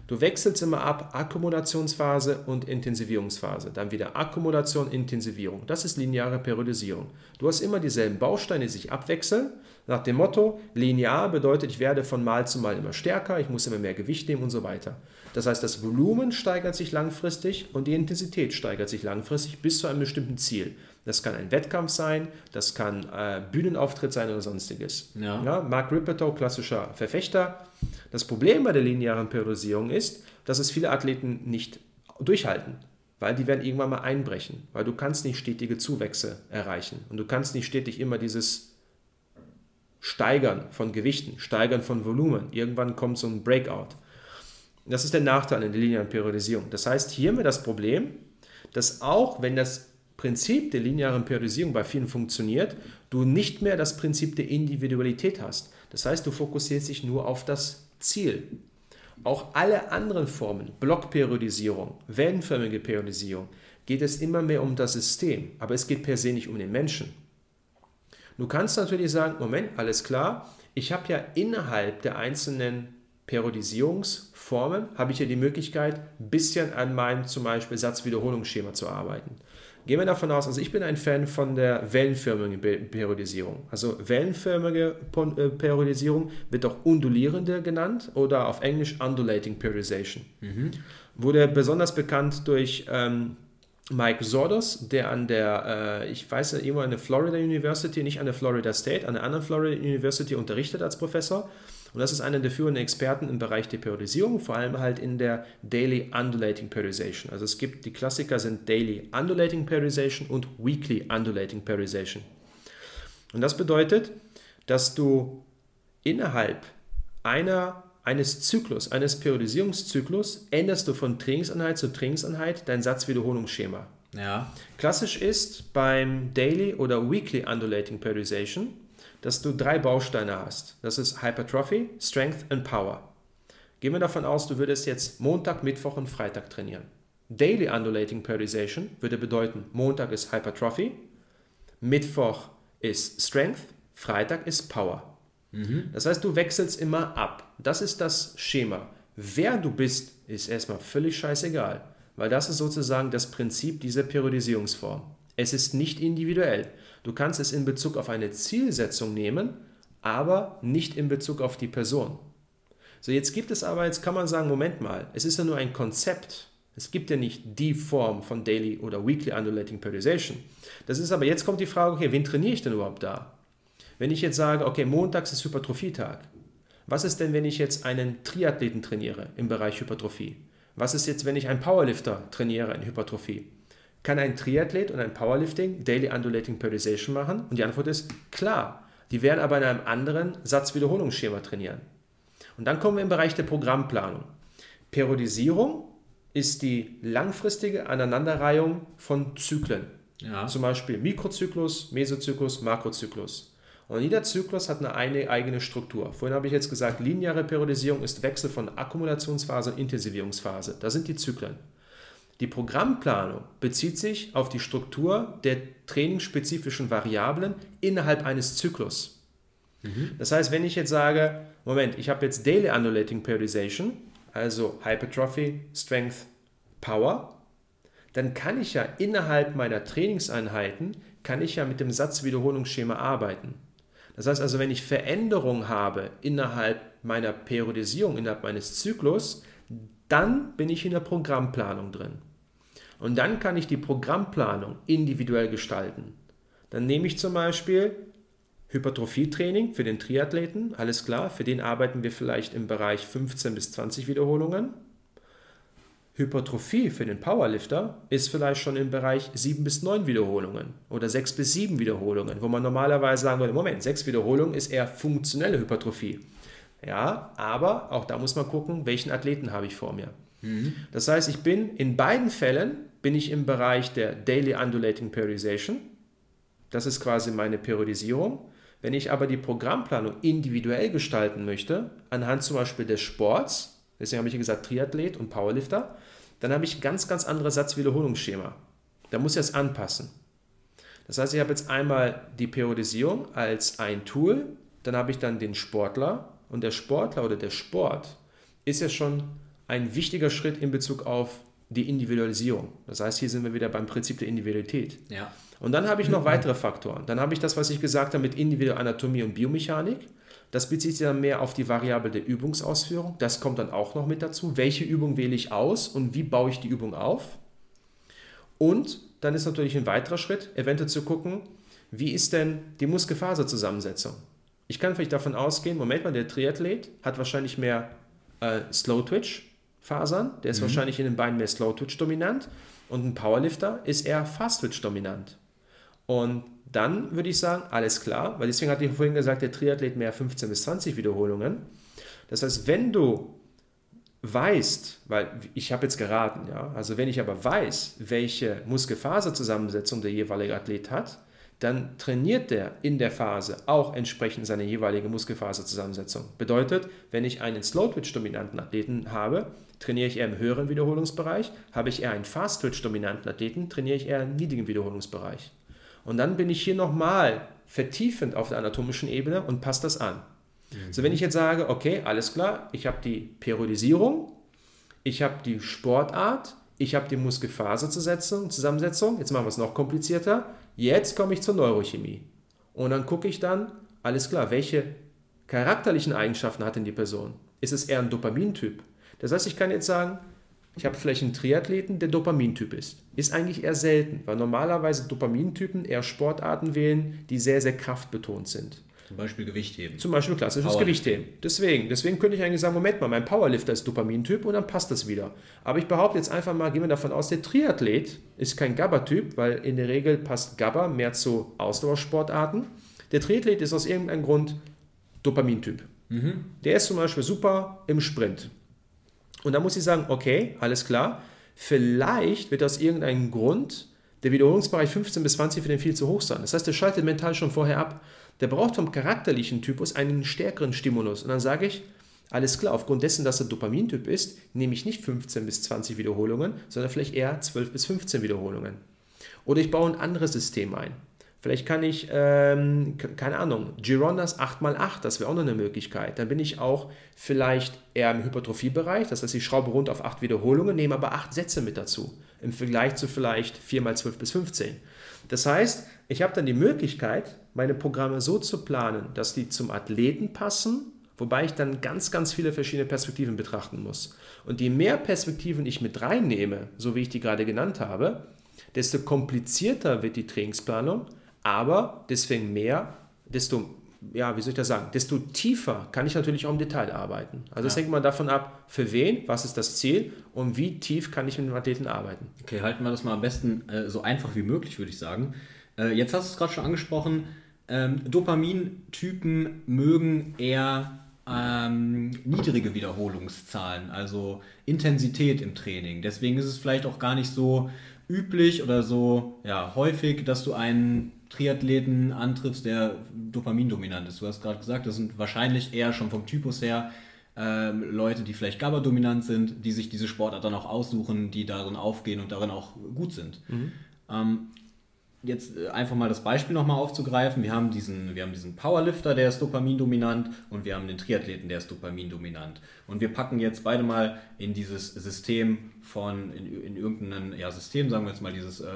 du wechselst immer ab Akkumulationsphase und Intensivierungsphase. Dann wieder Akkumulation, Intensivierung. Das ist lineare Periodisierung. Du hast immer dieselben Bausteine, die sich abwechseln nach dem Motto, linear bedeutet, ich werde von Mal zu Mal immer stärker, ich muss immer mehr Gewicht nehmen und so weiter. Das heißt, das Volumen steigert sich langfristig und die Intensität steigert sich langfristig bis zu einem bestimmten Ziel. Das kann ein Wettkampf sein, das kann äh, Bühnenauftritt sein oder sonstiges. Ja. Ja, Mark Rippertoe, klassischer Verfechter. Das Problem bei der linearen Periodisierung ist, dass es viele Athleten nicht durchhalten, weil die werden irgendwann mal einbrechen, weil du kannst nicht stetige Zuwächse erreichen und du kannst nicht stetig immer dieses Steigern von Gewichten, Steigern von Volumen. Irgendwann kommt so ein Breakout. Das ist der Nachteil in der linearen Periodisierung. Das heißt, hier haben wir das Problem, dass auch wenn das Prinzip der linearen Periodisierung bei vielen funktioniert, du nicht mehr das Prinzip der Individualität hast. Das heißt, du fokussierst dich nur auf das Ziel. Auch alle anderen Formen, Blockperiodisierung, wellenförmige Periodisierung, geht es immer mehr um das System, aber es geht per se nicht um den Menschen. Du kannst natürlich sagen, Moment, alles klar, ich habe ja innerhalb der einzelnen Periodisierungsformen, habe ich ja die Möglichkeit, ein bisschen an meinem zum Beispiel Satzwiederholungsschema zu arbeiten. Gehen wir davon aus, also ich bin ein Fan von der wellenförmigen Periodisierung. Also wellenförmige äh, Periodisierung wird auch undulierende genannt oder auf Englisch Undulating Periodization. Mhm. Wurde besonders bekannt durch ähm, Mike Sordos, der an der, äh, ich weiß nicht, irgendwo an der Florida University, nicht an der Florida State, an der anderen Florida University unterrichtet als Professor. Und das ist einer der führenden Experten im Bereich der Periodisierung, vor allem halt in der Daily Undulating Periodization. Also es gibt, die Klassiker sind Daily Undulating Periodization und Weekly Undulating Periodization. Und das bedeutet, dass du innerhalb einer eines Zyklus, eines Periodisierungszyklus, änderst du von Trainingseinheit zu Trainingseinheit dein Satzwiederholungsschema. Ja. Klassisch ist beim Daily oder Weekly Undulating Periodization, dass du drei Bausteine hast. Das ist Hypertrophy, Strength und Power. Gehen wir davon aus, du würdest jetzt Montag, Mittwoch und Freitag trainieren. Daily Undulating Periodization würde bedeuten, Montag ist Hypertrophy, Mittwoch ist Strength, Freitag ist Power. Mhm. Das heißt, du wechselst immer ab. Das ist das Schema. Wer du bist, ist erstmal völlig scheißegal, weil das ist sozusagen das Prinzip dieser Periodisierungsform. Es ist nicht individuell. Du kannst es in Bezug auf eine Zielsetzung nehmen, aber nicht in Bezug auf die Person. So, jetzt gibt es aber, jetzt kann man sagen, Moment mal, es ist ja nur ein Konzept. Es gibt ja nicht die Form von Daily oder Weekly Undulating Periodization. Das ist aber, jetzt kommt die Frage, okay, wen trainiere ich denn überhaupt da? Wenn ich jetzt sage, okay, montags ist Hypertrophietag, was ist denn, wenn ich jetzt einen Triathleten trainiere im Bereich Hypertrophie? Was ist jetzt, wenn ich einen Powerlifter trainiere in Hypertrophie? Kann ein Triathlet und ein Powerlifting Daily Undulating Periodization machen? Und die Antwort ist klar. Die werden aber in einem anderen Satzwiederholungsschema trainieren. Und dann kommen wir im Bereich der Programmplanung. Periodisierung ist die langfristige Aneinanderreihung von Zyklen. Ja. Zum Beispiel Mikrozyklus, Mesozyklus, Makrozyklus. Und jeder Zyklus hat eine, eine eigene Struktur. Vorhin habe ich jetzt gesagt, lineare Periodisierung ist Wechsel von Akkumulationsphase und Intensivierungsphase. Das sind die Zyklen. Die Programmplanung bezieht sich auf die Struktur der trainingsspezifischen Variablen innerhalb eines Zyklus. Mhm. Das heißt, wenn ich jetzt sage, Moment, ich habe jetzt Daily Undulating Periodization, also Hypertrophy, Strength, Power, dann kann ich ja innerhalb meiner Trainingseinheiten, kann ich ja mit dem Satzwiederholungsschema arbeiten. Das heißt also, wenn ich Veränderungen habe innerhalb meiner Periodisierung, innerhalb meines Zyklus, dann bin ich in der Programmplanung drin. Und dann kann ich die Programmplanung individuell gestalten. Dann nehme ich zum Beispiel Hypertrophietraining für den Triathleten, alles klar, für den arbeiten wir vielleicht im Bereich 15 bis 20 Wiederholungen. Hypertrophie für den Powerlifter ist vielleicht schon im Bereich 7 bis 9 Wiederholungen oder 6 bis 7 Wiederholungen, wo man normalerweise sagen würde, Moment, 6 Wiederholungen ist eher funktionelle Hypertrophie. Ja, aber auch da muss man gucken, welchen Athleten habe ich vor mir. Mhm. Das heißt, ich bin in beiden Fällen bin ich im Bereich der Daily Undulating Periodization. Das ist quasi meine Periodisierung. Wenn ich aber die Programmplanung individuell gestalten möchte, anhand zum Beispiel des Sports, deswegen habe ich gesagt Triathlet und Powerlifter, dann habe ich ganz, ganz anderes Satzwiederholungsschema. Da muss ich es anpassen. Das heißt, ich habe jetzt einmal die Periodisierung als ein Tool, dann habe ich dann den Sportler und der Sportler oder der Sport ist ja schon ein wichtiger Schritt in Bezug auf die Individualisierung. Das heißt, hier sind wir wieder beim Prinzip der Individualität. Ja. Und dann habe ich noch weitere Faktoren. Dann habe ich das, was ich gesagt habe mit individueller Anatomie und Biomechanik. Das bezieht sich dann mehr auf die Variable der Übungsausführung. Das kommt dann auch noch mit dazu. Welche Übung wähle ich aus und wie baue ich die Übung auf? Und dann ist natürlich ein weiterer Schritt, eventuell zu gucken, wie ist denn die Muskelfaserzusammensetzung? Ich kann vielleicht davon ausgehen, Moment mal, der Triathlet hat wahrscheinlich mehr äh, Slow-Twitch-Fasern, der ist mhm. wahrscheinlich in den Beinen mehr Slow-Twitch dominant und ein Powerlifter ist eher Fast-Twitch dominant. Und dann würde ich sagen, alles klar, weil deswegen hatte ich vorhin gesagt, der Triathlet mehr 15 bis 20 Wiederholungen. Das heißt, wenn du weißt, weil ich habe jetzt geraten, ja, also wenn ich aber weiß, welche Muskelfaserzusammensetzung der jeweilige Athlet hat, dann trainiert der in der Phase auch entsprechend seine jeweilige Muskelfaserzusammensetzung. Bedeutet, wenn ich einen Slow-Twitch-dominanten Athleten habe, trainiere ich eher im höheren Wiederholungsbereich, habe ich eher einen Fast-Twitch-dominanten Athleten, trainiere ich eher im niedrigen Wiederholungsbereich. Und dann bin ich hier nochmal vertiefend auf der anatomischen Ebene und passe das an. Mhm. So, wenn ich jetzt sage, okay, alles klar, ich habe die Periodisierung, ich habe die Sportart, ich habe die Muskelfaserzusammensetzung, jetzt machen wir es noch komplizierter, jetzt komme ich zur Neurochemie. Und dann gucke ich dann, alles klar, welche charakterlichen Eigenschaften hat denn die Person? Ist es eher ein Dopamintyp? Das heißt, ich kann jetzt sagen, ich habe vielleicht einen Triathleten, der Dopamintyp ist. Ist eigentlich eher selten, weil normalerweise Dopamintypen eher Sportarten wählen, die sehr, sehr kraftbetont sind. Zum Beispiel Gewichtheben. Zum Beispiel klassisches Gewichtheben. Deswegen, deswegen könnte ich eigentlich sagen, Moment mal, mein Powerlifter ist Dopamintyp und dann passt das wieder. Aber ich behaupte jetzt einfach mal, gehen wir davon aus, der Triathlet ist kein GABA-Typ, weil in der Regel passt GABA mehr zu Ausdauersportarten. Der Triathlet ist aus irgendeinem Grund Dopamintyp. Mhm. Der ist zum Beispiel super im Sprint. Und da muss ich sagen, okay, alles klar, vielleicht wird aus irgendeinem Grund der Wiederholungsbereich 15 bis 20 für den viel zu hoch sein. Das heißt, der schaltet mental schon vorher ab. Der braucht vom charakterlichen Typus einen stärkeren Stimulus. Und dann sage ich, alles klar, aufgrund dessen, dass er Dopamintyp ist, nehme ich nicht 15 bis 20 Wiederholungen, sondern vielleicht eher 12 bis 15 Wiederholungen. Oder ich baue ein anderes System ein. Vielleicht kann ich, ähm, keine Ahnung, Girondas 8x8, das wäre auch noch eine Möglichkeit. Dann bin ich auch vielleicht eher im Hypertrophiebereich, das heißt, ich schraube rund auf 8 Wiederholungen, nehme aber 8 Sätze mit dazu, im Vergleich zu vielleicht 4x12 bis 15. Das heißt, ich habe dann die Möglichkeit, meine Programme so zu planen, dass die zum Athleten passen, wobei ich dann ganz, ganz viele verschiedene Perspektiven betrachten muss. Und je mehr Perspektiven ich mit reinnehme, so wie ich die gerade genannt habe, desto komplizierter wird die Trainingsplanung, aber deswegen mehr, desto, ja, wie soll ich das sagen, desto tiefer kann ich natürlich auch im Detail arbeiten. Also es ja. hängt mal davon ab, für wen, was ist das Ziel und wie tief kann ich mit dem Athleten arbeiten. Okay, halten wir das mal am besten äh, so einfach wie möglich, würde ich sagen. Äh, jetzt hast du es gerade schon angesprochen, ähm, Dopamintypen mögen eher ähm, niedrige Wiederholungszahlen, also Intensität im Training. Deswegen ist es vielleicht auch gar nicht so üblich oder so ja, häufig, dass du einen Triathleten antriffst, der dopamindominant ist. Du hast gerade gesagt, das sind wahrscheinlich eher schon vom Typus her ähm, Leute, die vielleicht GABA-dominant sind, die sich diese Sportart dann auch aussuchen, die darin aufgehen und darin auch gut sind. Mhm. Ähm, jetzt äh, einfach mal das Beispiel nochmal aufzugreifen. Wir haben, diesen, wir haben diesen Powerlifter, der ist dopamindominant und wir haben den Triathleten, der ist dopamindominant. Und wir packen jetzt beide mal in dieses System von, in, in irgendein ja, System, sagen wir jetzt mal dieses äh,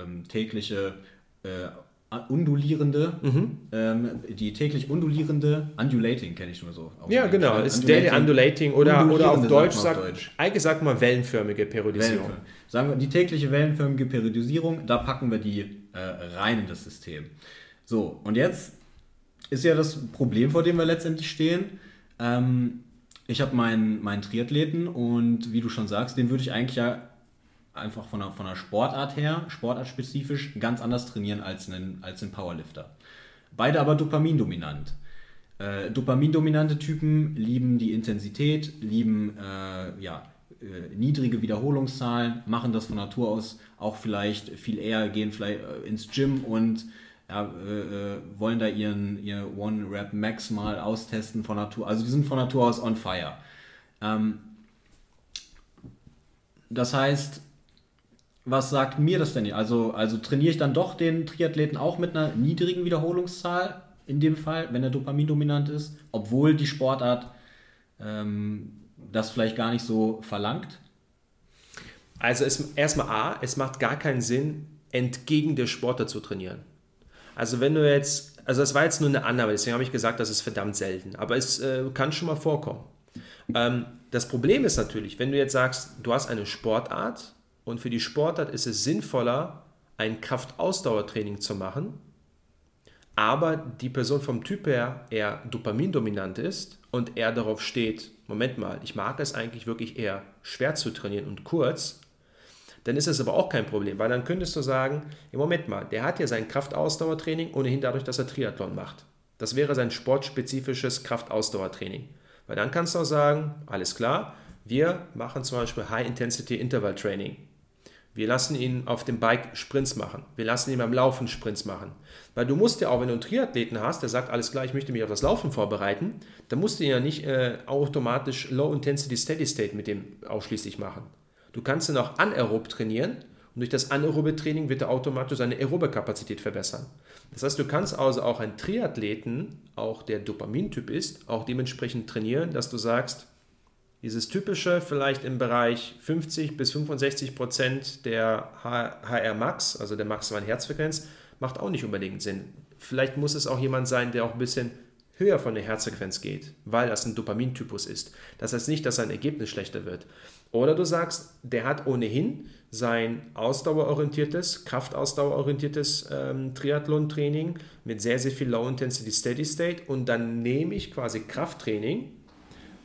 ähm, tägliche äh, undulierende, mhm. ähm, die täglich undulierende, undulating kenne ich nur so. Ja, genau, ist daily undulating oder, oder auf Deutsch sagt, Deutsch. eigentlich sagt man wellenförmige Periodisierung. Wellenförmig. Sagen wir die tägliche wellenförmige Periodisierung, da packen wir die äh, rein in das System. So, und jetzt ist ja das Problem, vor dem wir letztendlich stehen. Ähm, ich habe meinen, meinen Triathleten und wie du schon sagst, den würde ich eigentlich ja einfach von der, von der Sportart her, sportartspezifisch, ganz anders trainieren als einen, als Powerlifter. Beide aber dopamindominant. Äh, dopamindominante Typen lieben die Intensität, lieben äh, ja, äh, niedrige Wiederholungszahlen, machen das von Natur aus auch vielleicht viel eher, gehen vielleicht äh, ins Gym und ja, äh, äh, wollen da ihren ihr One Rap Max mal austesten von Natur. Also die sind von Natur aus on fire. Ähm, das heißt, was sagt mir das denn? Also, also trainiere ich dann doch den Triathleten auch mit einer niedrigen Wiederholungszahl in dem Fall, wenn er dopamindominant ist, obwohl die Sportart ähm, das vielleicht gar nicht so verlangt? Also erstmal A, es macht gar keinen Sinn, entgegen der Sportler zu trainieren. Also wenn du jetzt, also das war jetzt nur eine Annahme, deswegen habe ich gesagt, das ist verdammt selten, aber es äh, kann schon mal vorkommen. Ähm, das Problem ist natürlich, wenn du jetzt sagst, du hast eine Sportart und für die Sportart ist es sinnvoller, ein Kraftausdauertraining zu machen, aber die Person vom Typ her eher dopamindominant ist und er darauf steht, Moment mal, ich mag es eigentlich wirklich eher schwer zu trainieren und kurz, dann ist es aber auch kein Problem, weil dann könntest du sagen, im Moment mal, der hat ja sein Kraftausdauertraining ohnehin dadurch, dass er Triathlon macht. Das wäre sein sportspezifisches Kraftausdauertraining. Weil dann kannst du auch sagen, alles klar, wir machen zum Beispiel High-Intensity-Interval-Training. Wir lassen ihn auf dem Bike Sprints machen. Wir lassen ihn beim Laufen Sprints machen. Weil du musst ja auch, wenn du einen Triathleten hast, der sagt, alles klar, ich möchte mich auf das Laufen vorbereiten, dann musst du ja nicht äh, automatisch Low Intensity Steady State mit dem ausschließlich machen. Du kannst ihn auch anaerob trainieren und durch das anaerobe Training wird er automatisch seine aerobe Kapazität verbessern. Das heißt, du kannst also auch einen Triathleten, auch der Dopamintyp ist, auch dementsprechend trainieren, dass du sagst, dieses typische, vielleicht im Bereich 50 bis 65 Prozent der HR Max, also der maximalen Herzfrequenz, macht auch nicht unbedingt Sinn. Vielleicht muss es auch jemand sein, der auch ein bisschen höher von der Herzfrequenz geht, weil das ein Dopamintypus ist. Das heißt nicht, dass sein Ergebnis schlechter wird. Oder du sagst, der hat ohnehin sein ausdauerorientiertes, kraftausdauerorientiertes ähm, Triathlon-Training mit sehr, sehr viel Low-Intensity Steady State und dann nehme ich quasi Krafttraining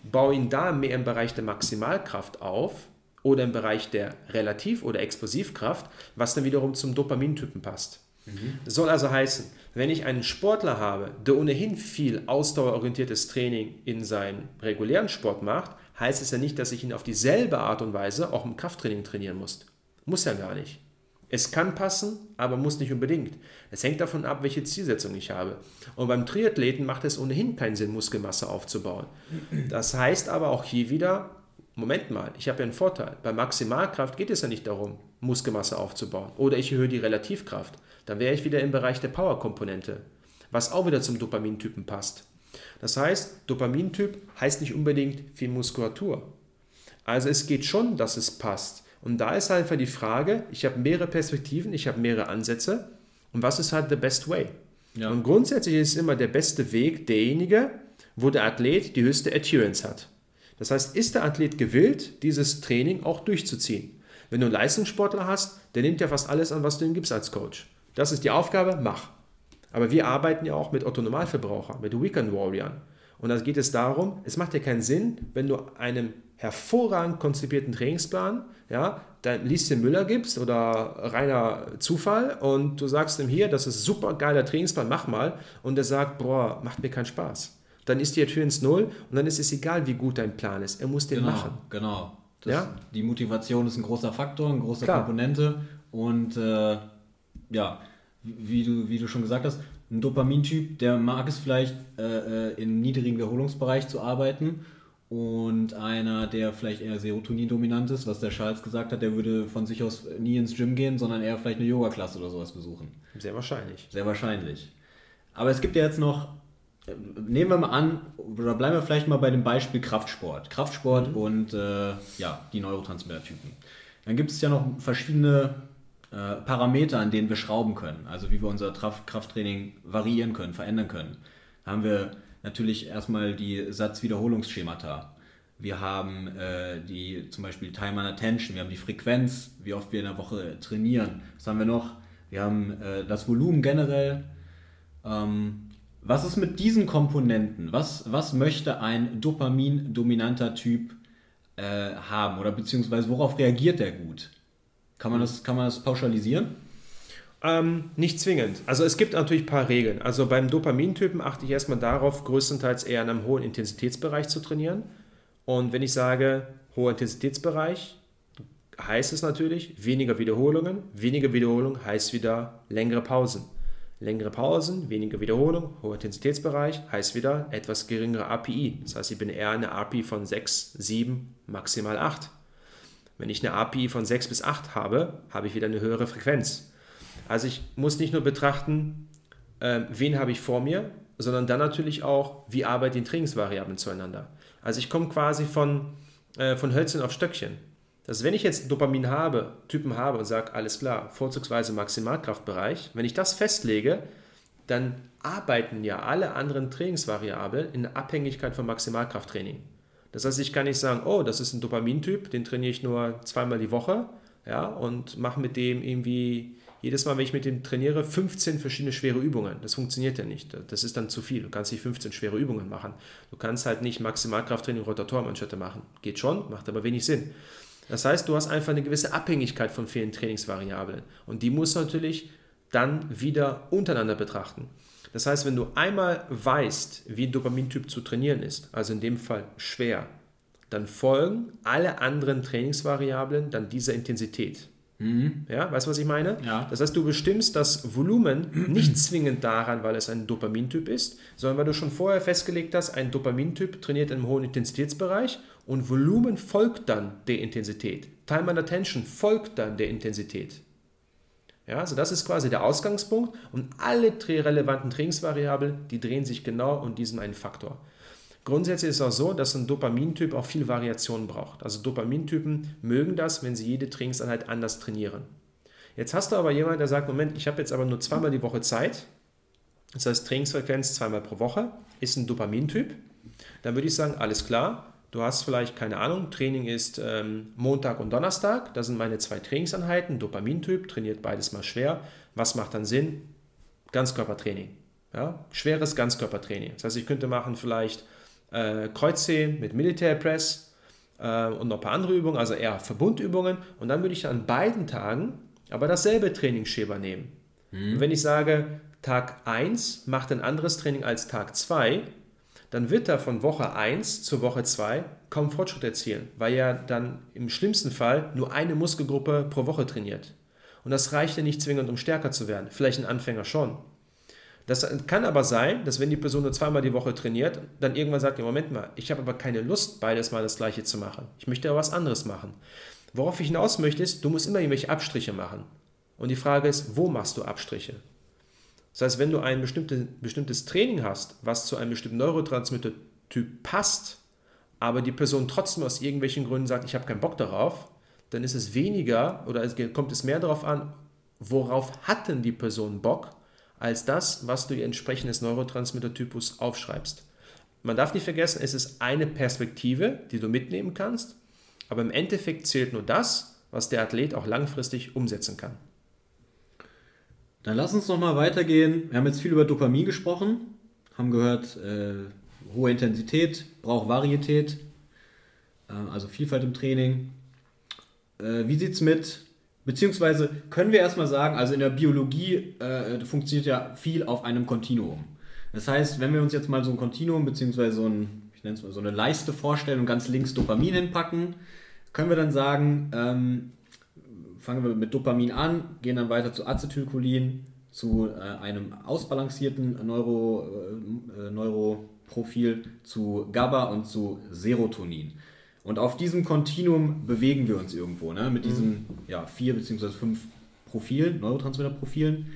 baue ihn da mehr im Bereich der Maximalkraft auf oder im Bereich der Relativ- oder Explosivkraft, was dann wiederum zum Dopamintypen passt. Mhm. Soll also heißen, wenn ich einen Sportler habe, der ohnehin viel ausdauerorientiertes Training in seinem regulären Sport macht, heißt es ja nicht, dass ich ihn auf dieselbe Art und Weise auch im Krafttraining trainieren muss. Muss ja gar nicht. Es kann passen, aber muss nicht unbedingt. Es hängt davon ab, welche Zielsetzung ich habe. Und beim Triathleten macht es ohnehin keinen Sinn, Muskelmasse aufzubauen. Das heißt aber auch hier wieder, Moment mal, ich habe ja einen Vorteil. Bei Maximalkraft geht es ja nicht darum, Muskelmasse aufzubauen. Oder ich erhöhe die Relativkraft. Dann wäre ich wieder im Bereich der Power-Komponente, was auch wieder zum Dopamintypen passt. Das heißt, Dopamintyp heißt nicht unbedingt viel Muskulatur. Also es geht schon, dass es passt. Und da ist einfach die Frage, ich habe mehrere Perspektiven, ich habe mehrere Ansätze und was ist halt the best way? Ja. Und grundsätzlich ist immer der beste Weg derjenige, wo der Athlet die höchste Adherence hat. Das heißt, ist der Athlet gewillt, dieses Training auch durchzuziehen? Wenn du einen Leistungssportler hast, der nimmt ja fast alles an, was du ihm gibst als Coach. Das ist die Aufgabe, mach. Aber wir arbeiten ja auch mit Otto-Normalverbrauchern, mit Weekend Warriors. Und da geht es darum, es macht ja keinen Sinn, wenn du einem hervorragend konzipierten Trainingsplan, ja, dann Lieschen Müller gibst oder reiner Zufall und du sagst ihm hier, das ist super geiler Trainingsplan, mach mal. Und er sagt, boah, macht mir keinen Spaß. Dann ist die Tür ins Null und dann ist es egal, wie gut dein Plan ist. Er muss den genau, machen. Genau. Das, ja? Die Motivation ist ein großer Faktor, eine große Klar. Komponente. Und äh, ja, wie du, wie du schon gesagt hast, ein Dopamintyp, der mag es vielleicht äh, äh im niedrigen Wiederholungsbereich zu arbeiten und einer, der vielleicht eher Serotonin-dominant ist, was der Charles gesagt hat, der würde von sich aus nie ins Gym gehen, sondern eher vielleicht eine Yoga-Klasse oder sowas besuchen. Sehr wahrscheinlich. Sehr wahrscheinlich. Aber es gibt ja jetzt noch, nehmen wir mal an, oder bleiben wir vielleicht mal bei dem Beispiel Kraftsport. Kraftsport mhm. und äh, ja, die Neurotransmittertypen. Dann gibt es ja noch verschiedene äh, Parameter, an denen wir schrauben können, also wie wir unser Krafttraining variieren können, verändern können. Da haben wir natürlich erstmal die Satzwiederholungsschemata. Wir haben äh, die zum Beispiel Time and Attention, wir haben die Frequenz, wie oft wir in der Woche trainieren. Was haben wir noch? Wir haben äh, das Volumen generell. Ähm, was ist mit diesen Komponenten? Was, was möchte ein Dopamin-dominanter Typ äh, haben? Oder beziehungsweise worauf reagiert der gut? Kann man das, kann man das pauschalisieren? Ähm, nicht zwingend. Also es gibt natürlich ein paar Regeln. Also beim Dopamintypen achte ich erstmal darauf, größtenteils eher in einem hohen Intensitätsbereich zu trainieren. Und wenn ich sage hoher Intensitätsbereich, heißt es natürlich weniger Wiederholungen. Weniger Wiederholung heißt wieder längere Pausen. Längere Pausen, weniger Wiederholung, hoher Intensitätsbereich heißt wieder etwas geringere API. Das heißt, ich bin eher eine API von 6, 7, maximal 8. Wenn ich eine API von 6 bis 8 habe, habe ich wieder eine höhere Frequenz. Also ich muss nicht nur betrachten, äh, wen habe ich vor mir, sondern dann natürlich auch, wie arbeiten die Trainingsvariablen zueinander. Also ich komme quasi von, äh, von Hölzchen auf Stöckchen. Dass wenn ich jetzt Dopamin habe, Typen habe und sage, alles klar, vorzugsweise Maximalkraftbereich, wenn ich das festlege, dann arbeiten ja alle anderen Trainingsvariablen in Abhängigkeit vom Maximalkrafttraining. Das heißt, ich kann nicht sagen, oh, das ist ein Dopamintyp, den trainiere ich nur zweimal die Woche ja, und mache mit dem irgendwie jedes Mal, wenn ich mit dem trainiere, 15 verschiedene schwere Übungen. Das funktioniert ja nicht. Das ist dann zu viel. Du kannst nicht 15 schwere Übungen machen. Du kannst halt nicht Maximalkrafttraining Rotatormanschette machen. Geht schon, macht aber wenig Sinn. Das heißt, du hast einfach eine gewisse Abhängigkeit von vielen Trainingsvariablen. Und die musst du natürlich dann wieder untereinander betrachten. Das heißt, wenn du einmal weißt, wie ein Dopamintyp zu trainieren ist, also in dem Fall schwer, dann folgen alle anderen Trainingsvariablen dann dieser Intensität. Mhm. Ja, weißt du, was ich meine? Ja. Das heißt, du bestimmst das Volumen nicht zwingend daran, weil es ein Dopamintyp ist, sondern weil du schon vorher festgelegt hast, ein Dopamintyp trainiert im hohen Intensitätsbereich und Volumen folgt dann der Intensität. Time and Attention folgt dann der Intensität. Ja, also das ist quasi der Ausgangspunkt und alle relevanten Trainingsvariablen, die drehen sich genau um diesen einen Faktor. Grundsätzlich ist es auch so, dass ein Dopamintyp auch viel Variation braucht. Also Dopamintypen mögen das, wenn sie jede Trainingseinheit anders trainieren. Jetzt hast du aber jemanden, der sagt, Moment, ich habe jetzt aber nur zweimal die Woche Zeit. Das heißt, Trainingsfrequenz zweimal pro Woche ist ein Dopamintyp. Dann würde ich sagen, alles klar, Du hast vielleicht, keine Ahnung, Training ist ähm, Montag und Donnerstag. Das sind meine zwei Trainingseinheiten. Dopamintyp, trainiert beides mal schwer. Was macht dann Sinn? Ganzkörpertraining. Ja? Schweres Ganzkörpertraining. Das heißt, ich könnte machen vielleicht äh, Kreuzheben mit Military Press äh, und noch ein paar andere Übungen, also eher Verbundübungen. Und dann würde ich an beiden Tagen aber dasselbe Trainingsschema nehmen. Mhm. Und wenn ich sage, Tag 1 macht ein anderes Training als Tag 2, dann wird er von Woche 1 zur Woche 2 kaum Fortschritt erzielen, weil er dann im schlimmsten Fall nur eine Muskelgruppe pro Woche trainiert. Und das reicht ja nicht zwingend, um stärker zu werden. Vielleicht ein Anfänger schon. Das kann aber sein, dass wenn die Person nur zweimal die Woche trainiert, dann irgendwann sagt, ja, Moment mal, ich habe aber keine Lust, beides mal das gleiche zu machen. Ich möchte aber was anderes machen. Worauf ich hinaus möchte, ist, du musst immer irgendwelche Abstriche machen. Und die Frage ist, wo machst du Abstriche? Das heißt, wenn du ein bestimmte, bestimmtes Training hast, was zu einem bestimmten Neurotransmitter-Typ passt, aber die Person trotzdem aus irgendwelchen Gründen sagt, ich habe keinen Bock darauf, dann ist es weniger oder es kommt es mehr darauf an, worauf hat denn die Person Bock, als das, was du ihr entsprechendes Neurotransmitter-Typus aufschreibst. Man darf nicht vergessen, es ist eine Perspektive, die du mitnehmen kannst, aber im Endeffekt zählt nur das, was der Athlet auch langfristig umsetzen kann. Dann lass uns noch mal weitergehen. Wir haben jetzt viel über Dopamin gesprochen, haben gehört, äh, hohe Intensität braucht Varietät, äh, also Vielfalt im Training. Äh, wie sieht es mit, beziehungsweise können wir erstmal sagen, also in der Biologie äh, funktioniert ja viel auf einem Kontinuum. Das heißt, wenn wir uns jetzt mal so ein Kontinuum, beziehungsweise so, ein, ich nenne es mal so eine Leiste vorstellen und ganz links Dopamin hinpacken, können wir dann sagen, ähm, fangen wir mit Dopamin an, gehen dann weiter zu Acetylcholin, zu äh, einem ausbalancierten Neuro, äh, Neuroprofil, zu GABA und zu Serotonin. Und auf diesem Kontinuum bewegen wir uns irgendwo, ne? mit diesen mhm. ja, vier bzw. fünf Profilen, Neurotransmitterprofilen.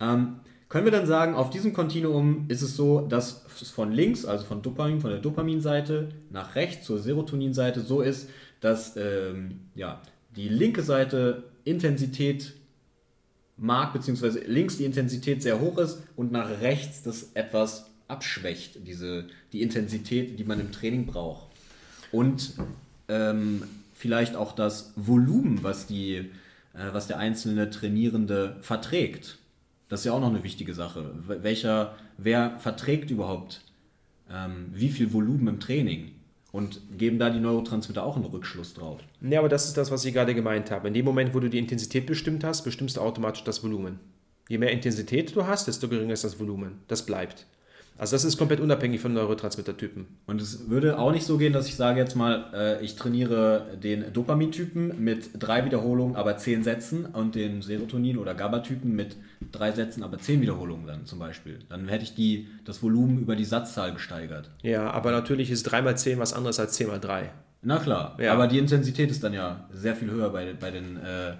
Ähm, können wir dann sagen, auf diesem Kontinuum ist es so, dass es von links, also von Dopamin, von der Dopaminseite nach rechts zur Serotoninseite so ist, dass ähm, ja, die linke Seite Intensität mag, beziehungsweise links die Intensität sehr hoch ist und nach rechts das etwas abschwächt, diese, die Intensität, die man im Training braucht. Und ähm, vielleicht auch das Volumen, was, die, äh, was der einzelne Trainierende verträgt. Das ist ja auch noch eine wichtige Sache. Welcher, wer verträgt überhaupt ähm, wie viel Volumen im Training? Und geben da die Neurotransmitter auch einen Rückschluss drauf? Ja, aber das ist das, was ich gerade gemeint habe. In dem Moment, wo du die Intensität bestimmt hast, bestimmst du automatisch das Volumen. Je mehr Intensität du hast, desto geringer ist das Volumen. Das bleibt. Also das ist komplett unabhängig von Neurotransmittertypen. Und es würde auch nicht so gehen, dass ich sage jetzt mal, äh, ich trainiere den Dopamintypen mit drei Wiederholungen, aber zehn Sätzen und den Serotonin- oder GABA-Typen mit drei Sätzen, aber zehn Wiederholungen dann zum Beispiel. Dann hätte ich die, das Volumen über die Satzzahl gesteigert. Ja, aber natürlich ist 3 mal 10 was anderes als 10 mal 3. Na klar, ja. aber die Intensität ist dann ja sehr viel höher bei, bei den äh,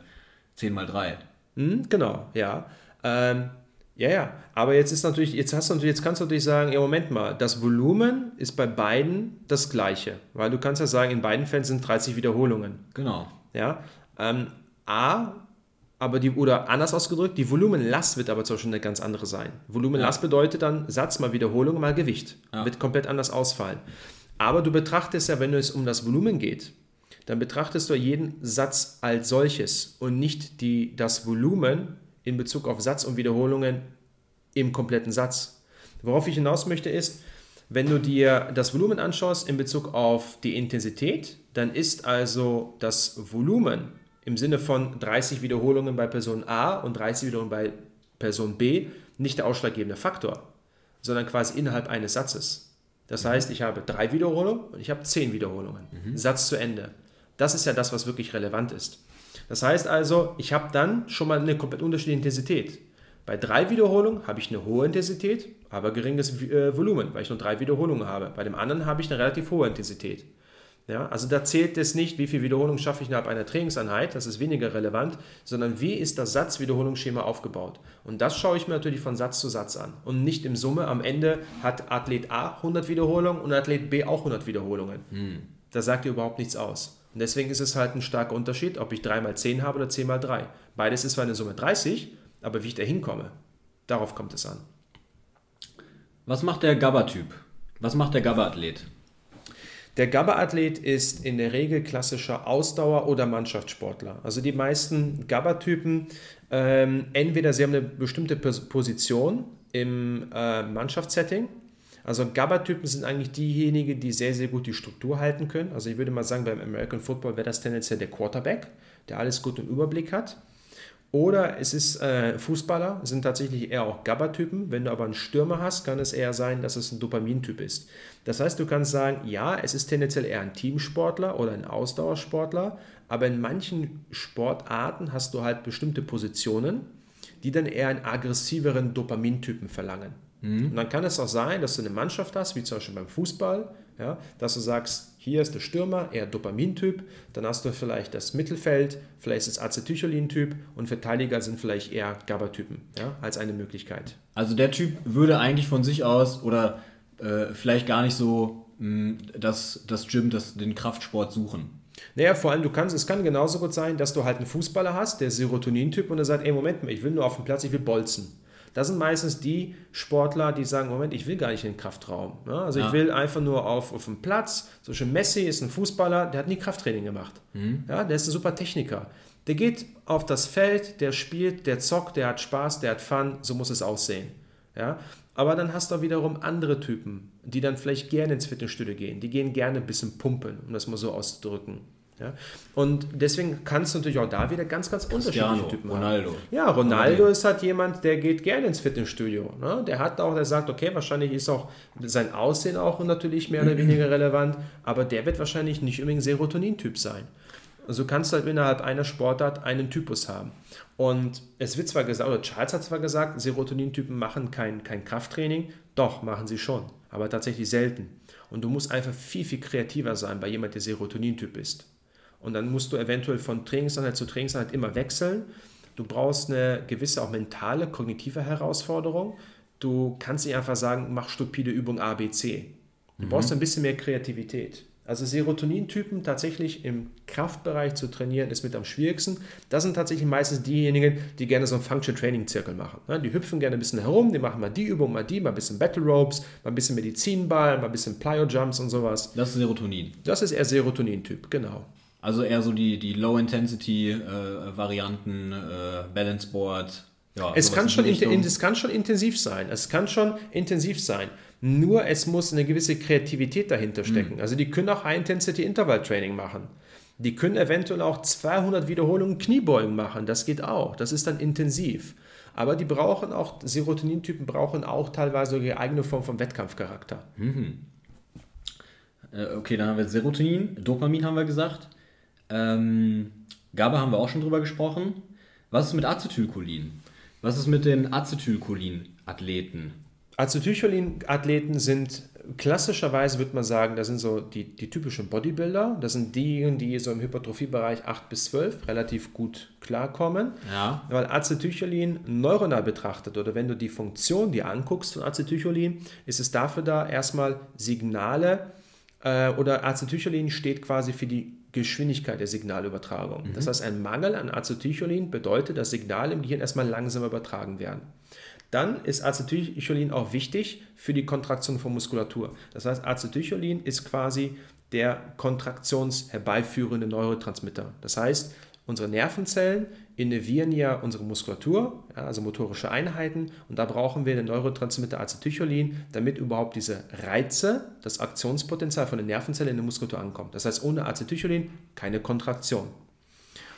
10 mal 3. Hm, genau, ja. Ähm, ja, ja. Aber jetzt ist natürlich, jetzt hast du jetzt kannst du natürlich sagen, ja, Moment mal, das Volumen ist bei beiden das gleiche. Weil du kannst ja sagen, in beiden Fällen sind 30 Wiederholungen. Genau. Ja. Ähm, A, aber die, oder anders ausgedrückt, die Volumenlast wird aber zum Beispiel eine ganz andere sein. Volumenlast ja. bedeutet dann Satz mal Wiederholung mal Gewicht. Ja. Wird komplett anders ausfallen. Aber du betrachtest ja, wenn es um das Volumen geht, dann betrachtest du jeden Satz als solches und nicht die, das Volumen in Bezug auf Satz und Wiederholungen im kompletten Satz. Worauf ich hinaus möchte ist, wenn du dir das Volumen anschaust in Bezug auf die Intensität, dann ist also das Volumen im Sinne von 30 Wiederholungen bei Person A und 30 Wiederholungen bei Person B nicht der ausschlaggebende Faktor, sondern quasi innerhalb eines Satzes. Das heißt, ich habe drei Wiederholungen und ich habe zehn Wiederholungen. Mhm. Satz zu Ende. Das ist ja das, was wirklich relevant ist. Das heißt also, ich habe dann schon mal eine komplett unterschiedliche Intensität. Bei drei Wiederholungen habe ich eine hohe Intensität, aber geringes äh, Volumen, weil ich nur drei Wiederholungen habe. Bei dem anderen habe ich eine relativ hohe Intensität. Ja, also da zählt es nicht, wie viel Wiederholungen schaffe ich innerhalb einer Trainingseinheit, das ist weniger relevant, sondern wie ist das Satz-Wiederholungsschema aufgebaut. Und das schaue ich mir natürlich von Satz zu Satz an. Und nicht im Summe, am Ende hat Athlet A 100 Wiederholungen und Athlet B auch 100 Wiederholungen. Hm. Das sagt dir überhaupt nichts aus. Und deswegen ist es halt ein starker Unterschied, ob ich 3 mal 10 habe oder 10 mal 3. Beides ist zwar eine Summe 30, aber wie ich da hinkomme, darauf kommt es an. Was macht der GABA-Typ? Was macht der GABA-Athlet? Der GABA-Athlet ist in der Regel klassischer Ausdauer- oder Mannschaftssportler. Also die meisten GABA-Typen, ähm, entweder sie haben eine bestimmte Position im äh, Mannschaftssetting, also GABA-Typen sind eigentlich diejenigen, die sehr, sehr gut die Struktur halten können. Also ich würde mal sagen, beim American Football wäre das tendenziell der Quarterback, der alles gut im Überblick hat. Oder es ist äh, Fußballer, sind tatsächlich eher auch GABA-Typen. Wenn du aber einen Stürmer hast, kann es eher sein, dass es ein Dopamintyp ist. Das heißt, du kannst sagen, ja, es ist tendenziell eher ein Teamsportler oder ein Ausdauersportler, aber in manchen Sportarten hast du halt bestimmte Positionen, die dann eher einen aggressiveren Dopamintypen verlangen. Mhm. Und dann kann es auch sein, dass du eine Mannschaft hast, wie zum Beispiel beim Fußball, ja, dass du sagst, hier ist der Stürmer, eher Dopamintyp, dann hast du vielleicht das Mittelfeld, vielleicht ist es Acetylcholin-Typ und Verteidiger sind vielleicht eher GABA-Typen, ja, als eine Möglichkeit. Also der Typ würde eigentlich von sich aus oder äh, vielleicht gar nicht so mh, hm, das, das Gym, das, den Kraftsport suchen. Naja, vor allem, du kannst, es kann genauso gut sein, dass du halt einen Fußballer hast, der Serotonin-Typ und der sagt, ey, Moment mal, ich will nur auf dem Platz, ich will bolzen. Das sind meistens die Sportler, die sagen, Moment, ich will gar nicht in den Kraftraum. Ne? Also ja. ich will einfach nur auf, auf dem Platz. So schön Messi ist ein Fußballer, der hat nie Krafttraining gemacht. Mhm. Ja, der ist ein super Techniker. Der geht auf das Feld, der spielt, der zockt, der hat Spaß, der hat Fun, so muss es aussehen. Ja? Aber dann hast du wiederum andere Typen, die dann vielleicht gerne ins Fitnessstudio gehen. Die gehen gerne ein bisschen pumpen, um das mal so auszudrücken. Ja? Und deswegen kannst du natürlich auch da wieder ganz, ganz Cristiano, unterschiedliche Typen Ronaldo. haben. Ja, Ronaldo ist halt jemand, der geht gerne ins Fitnessstudio. Ne? Der hat auch, der sagt, okay, wahrscheinlich ist auch sein Aussehen auch natürlich mehr oder weniger relevant, aber der wird wahrscheinlich nicht unbedingt Serotonin-Typ sein. Also kannst du halt innerhalb einer Sportart einen Typus haben. Und es wird zwar gesagt, oder Charles hat zwar gesagt, Serotonin-Typen machen kein, kein Krafttraining, doch, machen sie schon, aber tatsächlich selten. Und du musst einfach viel, viel kreativer sein bei jemand, der Serotonin-Typ ist. Und dann musst du eventuell von Trainingseinheit zu Trainingseinheit immer wechseln. Du brauchst eine gewisse auch mentale, kognitive Herausforderung. Du kannst nicht einfach sagen, mach stupide Übung A, B, C. Du mhm. brauchst ein bisschen mehr Kreativität. Also Serotonin-Typen tatsächlich im Kraftbereich zu trainieren, ist mit am schwierigsten. Das sind tatsächlich meistens diejenigen, die gerne so einen Function-Training-Zirkel machen. Die hüpfen gerne ein bisschen herum, die machen mal die Übung, mal die, mal ein bisschen Battle Ropes, mal ein bisschen Medizinball, mal ein bisschen Plyo-Jumps und sowas. Das ist Serotonin. Das ist eher Serotonin-Typ, genau. Also eher so die, die Low-Intensity-Varianten, äh, äh, Balance-Board. Ja, es, kann schon es kann schon intensiv sein. Es kann schon intensiv sein. Nur es muss eine gewisse Kreativität dahinter stecken. Mhm. Also die können auch High-Intensity-Interval-Training machen. Die können eventuell auch 200 Wiederholungen Kniebeugen machen. Das geht auch. Das ist dann intensiv. Aber die brauchen auch, Serotonin-Typen brauchen auch teilweise ihre eigene Form von Wettkampfcharakter. Mhm. Äh, okay, dann haben wir Serotonin, Dopamin haben wir gesagt. Ähm, GABA haben wir auch schon drüber gesprochen. Was ist mit Acetylcholin? Was ist mit den Acetylcholin-Athleten? Acetylcholin-Athleten sind klassischerweise, würde man sagen, das sind so die, die typischen Bodybuilder. Das sind diejenigen, die so im Hypertrophiebereich 8 bis 12 relativ gut klarkommen. Ja. Weil Acetylcholin neuronal betrachtet oder wenn du die Funktion dir anguckst von Acetylcholin, ist es dafür da, erstmal Signale äh, oder Acetylcholin steht quasi für die Geschwindigkeit der Signalübertragung. Mhm. Das heißt, ein Mangel an Acetylcholin bedeutet, dass Signale im Gehirn erstmal langsamer übertragen werden. Dann ist Acetylcholin auch wichtig für die Kontraktion von Muskulatur. Das heißt, Acetylcholin ist quasi der kontraktionsherbeiführende Neurotransmitter. Das heißt, unsere Nervenzellen innervieren ja unsere Muskulatur, ja, also motorische Einheiten, und da brauchen wir den Neurotransmitter Acetylcholin, damit überhaupt diese Reize, das Aktionspotenzial von den Nervenzellen in der Muskulatur ankommt. Das heißt, ohne Acetylcholin keine Kontraktion.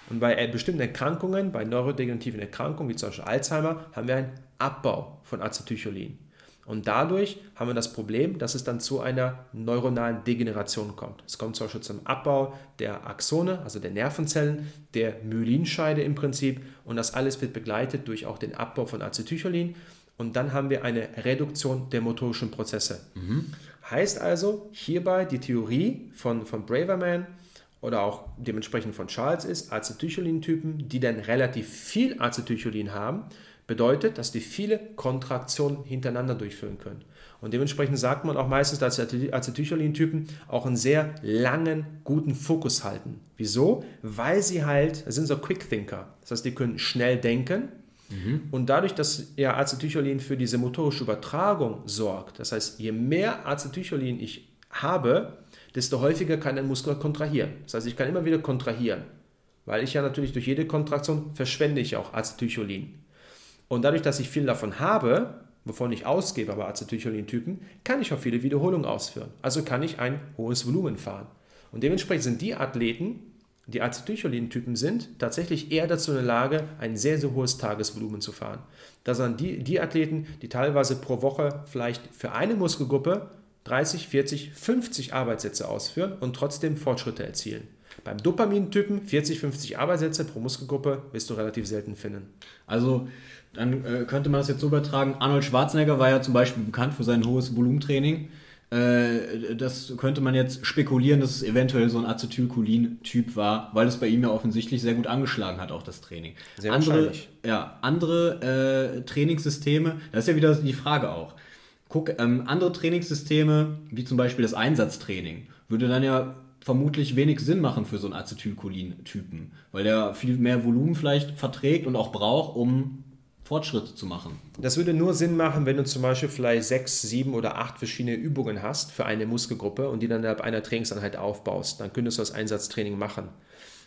Und bei äh, bestimmten Erkrankungen, bei neurodegenerativen Erkrankungen, wie zum Beispiel Alzheimer, haben wir einen Abbau von Acetylcholin. Und dadurch haben wir das Problem, dass es dann zu einer neuronalen Degeneration kommt. Es kommt zum Beispiel zum Abbau der Axone, also der Nervenzellen, der Myelinscheide im Prinzip. Und das alles wird begleitet durch auch den Abbau von Acetylcholin. Und dann haben wir eine Reduktion der motorischen Prozesse. Mhm. Heißt also, hierbei die Theorie von, von Braverman, oder auch dementsprechend von Charles ist, Acetylcholin-Typen, die dann relativ viel Acetylcholin haben, bedeutet, dass die viele Kontraktionen hintereinander durchführen können. Und dementsprechend sagt man auch meistens, dass Acetylcholin-Typen auch einen sehr langen, guten Fokus halten. Wieso? Weil sie halt, sind so Quick-Thinker. Das heißt, die können schnell denken. Mhm. Und dadurch, dass ja Acetylcholin für diese motorische Übertragung sorgt, das heißt, je mehr Acetylcholin ich habe, desto häufiger kann ein Muskel kontrahieren. Das heißt, ich kann immer wieder kontrahieren, weil ich ja natürlich durch jede Kontraktion verschwende ich auch Acetylcholin. Und dadurch, dass ich viel davon habe, wovon ich ausgebe, aber Acetylcholin-Typen, kann ich auch viele Wiederholungen ausführen. Also kann ich ein hohes Volumen fahren. Und dementsprechend sind die Athleten, die Acetylcholin-Typen sind, tatsächlich eher dazu in der Lage, ein sehr, sehr hohes Tagesvolumen zu fahren. Das sind die, die Athleten, die teilweise pro Woche vielleicht für eine Muskelgruppe 30, 40, 50 Arbeitssätze ausführen und trotzdem Fortschritte erzielen. Beim Dopamin-Typen 40, 50 Arbeitssätze pro Muskelgruppe wirst du relativ selten finden. Also dann äh, könnte man das jetzt so übertragen. Arnold Schwarzenegger war ja zum Beispiel bekannt für sein hohes Volumentraining. Äh, das könnte man jetzt spekulieren, dass es eventuell so ein Acetylcholin-Typ war, weil es bei ihm ja offensichtlich sehr gut angeschlagen hat, auch das Training. Sehr andere. Ja, andere äh, Trainingssysteme, das ist ja wieder die Frage auch guck, ähm, andere Trainingssysteme, wie zum Beispiel das Einsatztraining, würde dann ja vermutlich wenig Sinn machen für so einen Acetylcholin-Typen, weil der viel mehr Volumen vielleicht verträgt und auch braucht, um Fortschritte zu machen. Das würde nur Sinn machen, wenn du zum Beispiel vielleicht sechs, sieben oder acht verschiedene Übungen hast für eine Muskelgruppe und die dann innerhalb einer Trainingseinheit aufbaust. Dann könntest du das Einsatztraining machen.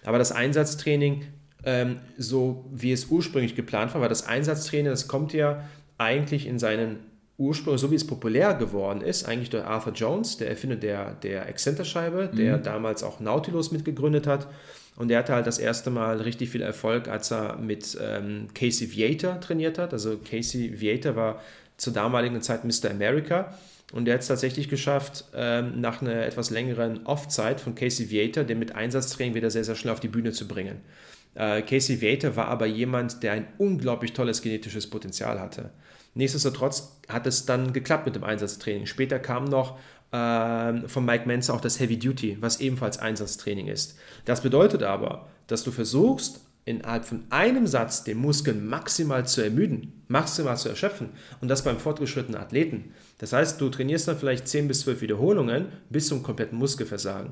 Aber das Einsatztraining, ähm, so wie es ursprünglich geplant war, weil das Einsatztraining, das kommt ja eigentlich in seinen Ursprung, so wie es populär geworden ist, eigentlich durch Arthur Jones, der Erfinder der, der Exzenterscheibe, der mhm. damals auch Nautilus mitgegründet hat. Und der hatte halt das erste Mal richtig viel Erfolg, als er mit ähm, Casey Viator trainiert hat. Also Casey Viator war zur damaligen Zeit Mr. America. Und der hat es tatsächlich geschafft, ähm, nach einer etwas längeren Off-Zeit von Casey Viator, den mit Einsatztraining wieder sehr, sehr schnell auf die Bühne zu bringen. Äh, Casey Viator war aber jemand, der ein unglaublich tolles genetisches Potenzial hatte. Nichtsdestotrotz hat es dann geklappt mit dem Einsatztraining. Später kam noch äh, von Mike Menzer auch das Heavy Duty, was ebenfalls Einsatztraining ist. Das bedeutet aber, dass du versuchst, innerhalb von einem Satz den Muskel maximal zu ermüden, maximal zu erschöpfen und das beim fortgeschrittenen Athleten. Das heißt, du trainierst dann vielleicht 10 bis 12 Wiederholungen bis zum kompletten Muskelversagen.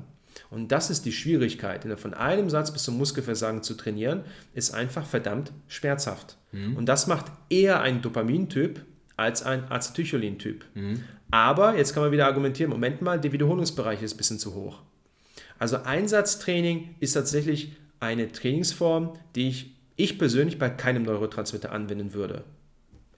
Und das ist die Schwierigkeit. Von einem Satz bis zum Muskelversagen zu trainieren, ist einfach verdammt schmerzhaft. Mhm. Und das macht eher ein Dopamintyp als ein Acetylcholin-Typ. Mhm. Aber jetzt kann man wieder argumentieren, Moment mal, der Wiederholungsbereich ist ein bisschen zu hoch. Also Einsatztraining ist tatsächlich eine Trainingsform, die ich, ich persönlich bei keinem Neurotransmitter anwenden würde.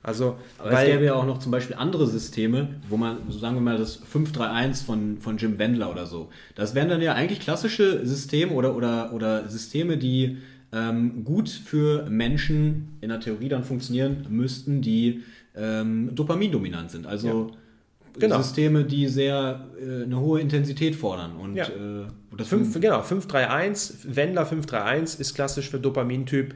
Also, Aber weil, es gäbe ja auch noch zum Beispiel andere Systeme, wo man, sagen wir mal, das 531 von, von Jim Wendler oder so. Das wären dann ja eigentlich klassische Systeme oder, oder, oder Systeme, die ähm, gut für Menschen in der Theorie dann funktionieren müssten, die ähm, dopamindominant sind. Also ja. genau. Systeme, die sehr äh, eine hohe Intensität fordern. Und, ja. äh, das 5, genau, 531, Wendler 531 ist klassisch für Dopamintyp.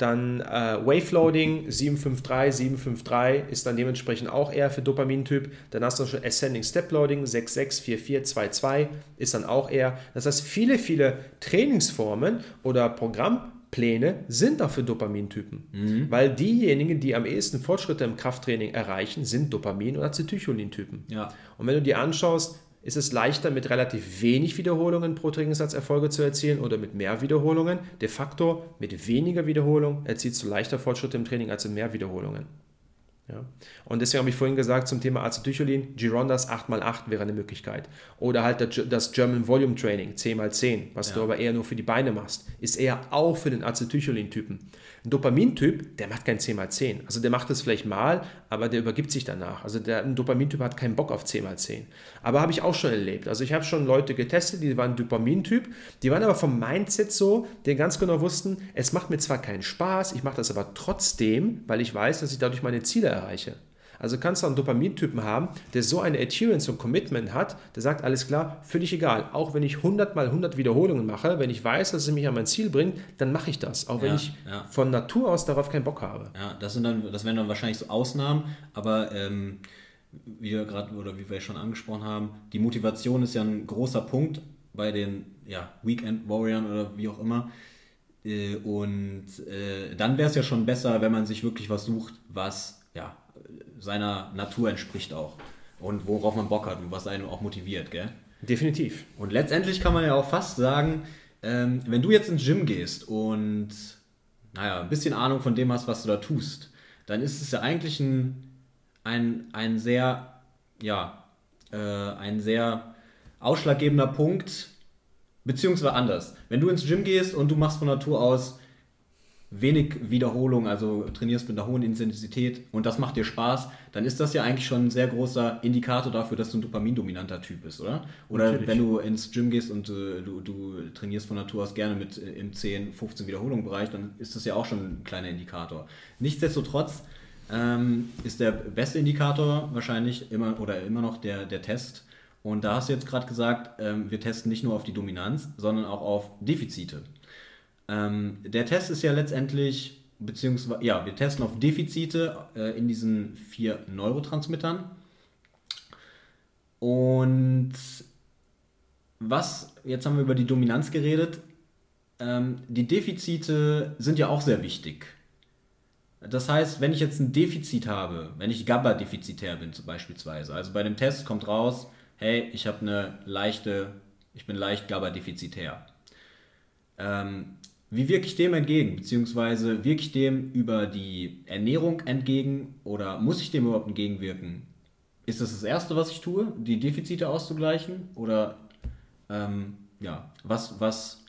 Dann äh, Waveloading 753, 753 ist dann dementsprechend auch eher für Dopamintyp. Dann hast du schon Ascending Step Loading 664422 ist dann auch eher. Das heißt, viele, viele Trainingsformen oder Programmpläne sind auch für Dopamintypen. Mhm. Weil diejenigen, die am ehesten Fortschritte im Krafttraining erreichen, sind Dopamin- und Acetylcholin-Typen. Ja. Und wenn du dir anschaust, ist es leichter, mit relativ wenig Wiederholungen pro Trainingssatz Erfolge zu erzielen oder mit mehr Wiederholungen. De facto, mit weniger Wiederholung erzielst du leichter Fortschritte im Training als mit mehr Wiederholungen. Ja. Und deswegen habe ich vorhin gesagt, zum Thema Acetylcholin, Girondas 8x8 wäre eine Möglichkeit. Oder halt das German Volume Training, 10x10, was ja. du aber eher nur für die Beine machst, ist eher auch für den Acetylcholin-Typen. Ein Dopamintyp, der macht kein 10x10. Also der macht es vielleicht mal, aber der übergibt sich danach. Also der, ein Dopamintyp hat keinen Bock auf 10x10. Aber habe ich auch schon erlebt. Also ich habe schon Leute getestet, die waren Dopamintyp, die waren aber vom Mindset so, die ganz genau wussten, es macht mir zwar keinen Spaß, ich mache das aber trotzdem, weil ich weiß, dass ich dadurch meine Ziele erreiche. Also kannst du einen Dopamintypen haben, der so eine Adherence und Commitment hat, der sagt, alles klar, völlig egal. Auch wenn ich 100 mal 100 Wiederholungen mache, wenn ich weiß, dass es mich an mein Ziel bringt, dann mache ich das. Auch wenn ja, ich ja. von Natur aus darauf keinen Bock habe. Ja, das, sind dann, das wären dann wahrscheinlich so Ausnahmen, aber ähm, wie wir gerade oder wie wir schon angesprochen haben, die Motivation ist ja ein großer Punkt bei den ja, Weekend Warriors oder wie auch immer. Äh, und äh, dann wäre es ja schon besser, wenn man sich wirklich was sucht, was ja seiner Natur entspricht auch. Und worauf man Bock hat und was einen auch motiviert, gell? Definitiv. Und letztendlich kann man ja auch fast sagen, ähm, wenn du jetzt ins Gym gehst und naja, ein bisschen Ahnung von dem hast, was du da tust, dann ist es ja eigentlich ein, ein, ein sehr, ja, äh, ein sehr ausschlaggebender Punkt, beziehungsweise anders. Wenn du ins Gym gehst und du machst von Natur aus wenig Wiederholung, also trainierst mit einer hohen Intensität und das macht dir Spaß, dann ist das ja eigentlich schon ein sehr großer Indikator dafür, dass du ein dopamindominanter Typ bist, oder? Oder Natürlich. wenn du ins Gym gehst und äh, du, du trainierst von Natur aus gerne mit äh, im 10, 15 Wiederholungen Bereich, dann ist das ja auch schon ein kleiner Indikator. Nichtsdestotrotz ähm, ist der beste Indikator wahrscheinlich immer oder immer noch der, der Test. Und da hast du jetzt gerade gesagt, ähm, wir testen nicht nur auf die Dominanz, sondern auch auf Defizite. Ähm, der Test ist ja letztendlich, beziehungsweise, ja, wir testen auf Defizite äh, in diesen vier Neurotransmittern. Und was, jetzt haben wir über die Dominanz geredet, ähm, die Defizite sind ja auch sehr wichtig. Das heißt, wenn ich jetzt ein Defizit habe, wenn ich GABA-defizitär bin beispielsweise, also bei dem Test kommt raus, hey, ich habe eine leichte, ich bin leicht GABA-defizitär. Ähm, wie wirke ich dem entgegen? Beziehungsweise wirke ich dem über die Ernährung entgegen oder muss ich dem überhaupt entgegenwirken? Ist das das Erste, was ich tue, die Defizite auszugleichen? Oder ähm, ja, was, was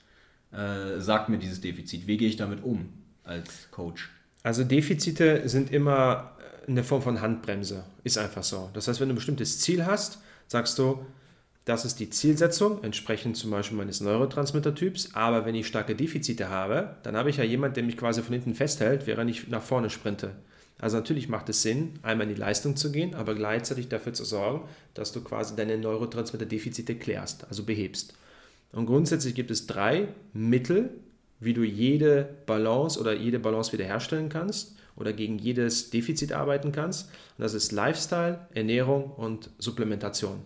äh, sagt mir dieses Defizit? Wie gehe ich damit um als Coach? Also Defizite sind immer eine Form von Handbremse, ist einfach so. Das heißt, wenn du ein bestimmtes Ziel hast, sagst du, das ist die Zielsetzung, entsprechend zum Beispiel meines Neurotransmittertyps. Aber wenn ich starke Defizite habe, dann habe ich ja jemanden, der mich quasi von hinten festhält, während ich nach vorne sprinte. Also natürlich macht es Sinn, einmal in die Leistung zu gehen, aber gleichzeitig dafür zu sorgen, dass du quasi deine Neurotransmitterdefizite klärst, also behebst. Und grundsätzlich gibt es drei Mittel, wie du jede Balance oder jede Balance wiederherstellen kannst oder gegen jedes Defizit arbeiten kannst. Und das ist Lifestyle, Ernährung und Supplementation.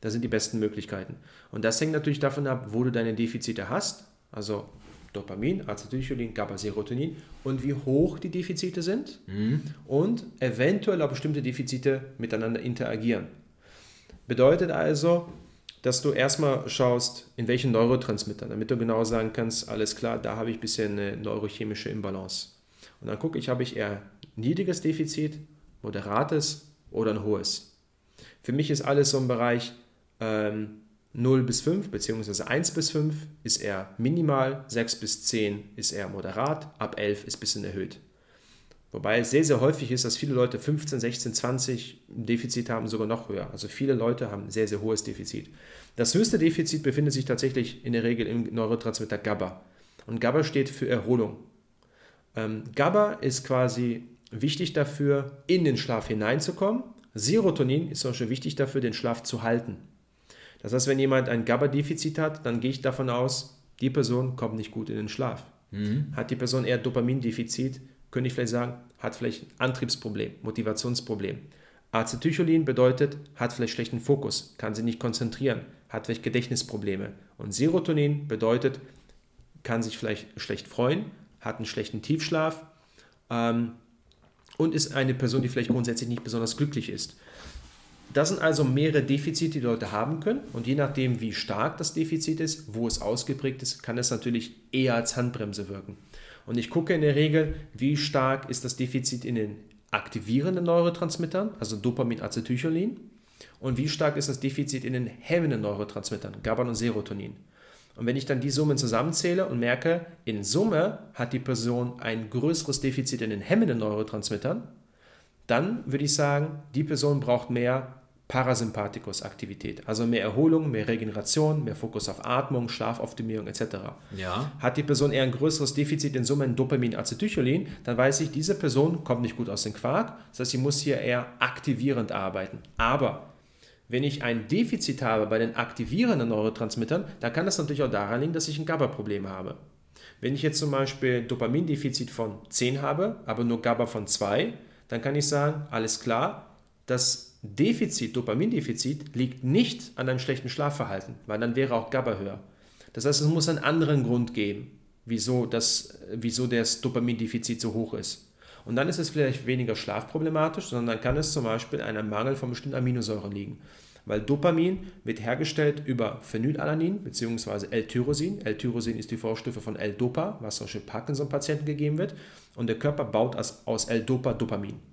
Das sind die besten Möglichkeiten. Und das hängt natürlich davon ab, wo du deine Defizite hast. Also Dopamin, Acetylcholin, GABA, Serotonin und wie hoch die Defizite sind mhm. und eventuell auch bestimmte Defizite miteinander interagieren. Bedeutet also, dass du erstmal schaust, in welchen Neurotransmitter, damit du genau sagen kannst, alles klar, da habe ich ein bisschen eine neurochemische Imbalance. Und dann gucke ich, habe ich eher niedriges Defizit, moderates oder ein hohes. Für mich ist alles so im Bereich ähm, 0 bis 5 bzw. 1 bis 5 ist eher minimal, 6 bis 10 ist eher moderat, ab 11 ist ein bisschen erhöht. Wobei es sehr, sehr häufig ist, dass viele Leute 15, 16, 20 Defizit haben, sogar noch höher. Also viele Leute haben sehr, sehr hohes Defizit. Das höchste Defizit befindet sich tatsächlich in der Regel im Neurotransmitter GABA. Und GABA steht für Erholung. Ähm, GABA ist quasi wichtig dafür, in den Schlaf hineinzukommen. Serotonin ist zum Beispiel wichtig dafür, den Schlaf zu halten. Das heißt, wenn jemand ein GABA-Defizit hat, dann gehe ich davon aus, die Person kommt nicht gut in den Schlaf. Mhm. Hat die Person eher Dopamindefizit, könnte ich vielleicht sagen, hat vielleicht ein Antriebsproblem, Motivationsproblem. Acetylcholin bedeutet, hat vielleicht schlechten Fokus, kann sich nicht konzentrieren, hat vielleicht Gedächtnisprobleme. Und Serotonin bedeutet, kann sich vielleicht schlecht freuen, hat einen schlechten Tiefschlaf ähm, und ist eine Person, die vielleicht grundsätzlich nicht besonders glücklich ist. Das sind also mehrere Defizite, die, Leute haben können. Und je nachdem, wie stark das Defizit ist, wo es ausgeprägt ist, kann es natürlich eher als Handbremse wirken. Und ich gucke in der Regel, wie stark ist das Defizit in den aktivierenden Neurotransmittern, also Dopamin, Acetylcholin, und wie stark ist das Defizit in den hemmenden Neurotransmittern, GABA und Serotonin. Und wenn ich dann die Summen zusammenzähle und merke, in Summe hat die Person ein größeres Defizit in den hemmenden Neurotransmittern, dann würde ich sagen, die Person braucht mehr Parasympathikus-Aktivität, also mehr Erholung, mehr Regeneration, mehr Fokus auf Atmung, Schlafoptimierung etc. Ja. Hat die Person eher ein größeres Defizit in Summe in Dopamin, Acetylcholin, dann weiß ich, diese Person kommt nicht gut aus dem Quark, das heißt, sie muss hier eher aktivierend arbeiten. Aber wenn ich ein Defizit habe bei den aktivierenden Neurotransmittern, dann kann das natürlich auch daran liegen, dass ich ein GABA-Problem habe. Wenn ich jetzt zum Beispiel Dopamindefizit von 10 habe, aber nur GABA von 2, dann kann ich sagen, alles klar, das Defizit, Dopamindefizit, liegt nicht an einem schlechten Schlafverhalten, weil dann wäre auch GABA höher. Das heißt, es muss einen anderen Grund geben, wieso das, wieso das Dopamindefizit so hoch ist. Und dann ist es vielleicht weniger schlafproblematisch, sondern dann kann es zum Beispiel an einem Mangel von bestimmten Aminosäuren liegen. Weil Dopamin wird hergestellt über Phenylalanin bzw. L-Tyrosin. L-Tyrosin ist die Vorstufe von L-Dopa, was zum Beispiel Parkinson-Patienten gegeben wird. Und der Körper baut aus L-Dopa Dopamin.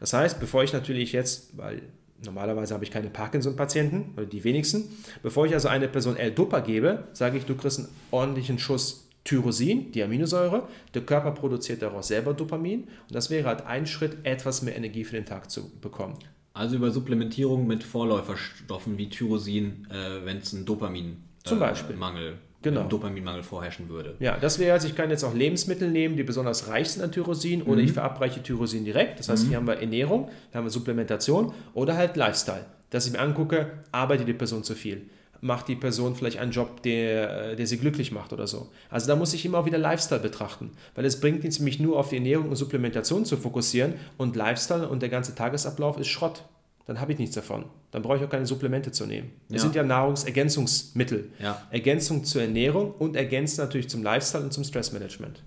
Das heißt, bevor ich natürlich jetzt, weil normalerweise habe ich keine Parkinson-Patienten oder die wenigsten, bevor ich also eine Person L-Dopa gebe, sage ich, du kriegst einen ordentlichen Schuss Tyrosin, die Aminosäure. Der Körper produziert daraus selber Dopamin und das wäre halt ein Schritt, etwas mehr Energie für den Tag zu bekommen. Also über Supplementierung mit Vorläuferstoffen wie Tyrosin, äh, wenn es einen Dopamin Zum Beispiel. Mangel genau. Dopaminmangel vorherrschen würde. Ja, das wäre also, ich kann jetzt auch Lebensmittel nehmen, die besonders reich sind an Tyrosin, oder mhm. ich verabreiche Tyrosin direkt. Das heißt, mhm. hier haben wir Ernährung, hier haben wir Supplementation oder halt Lifestyle. Dass ich mir angucke, arbeitet die Person zu viel? Macht die Person vielleicht einen Job, der, der sie glücklich macht oder so? Also da muss ich immer auch wieder Lifestyle betrachten, weil es bringt nichts, mich nur auf die Ernährung und Supplementation zu fokussieren und Lifestyle und der ganze Tagesablauf ist Schrott dann habe ich nichts davon. Dann brauche ich auch keine Supplemente zu nehmen. Das ja. sind ja Nahrungsergänzungsmittel. Ja. Ergänzung zur Ernährung und ergänzt natürlich zum Lifestyle und zum Stressmanagement.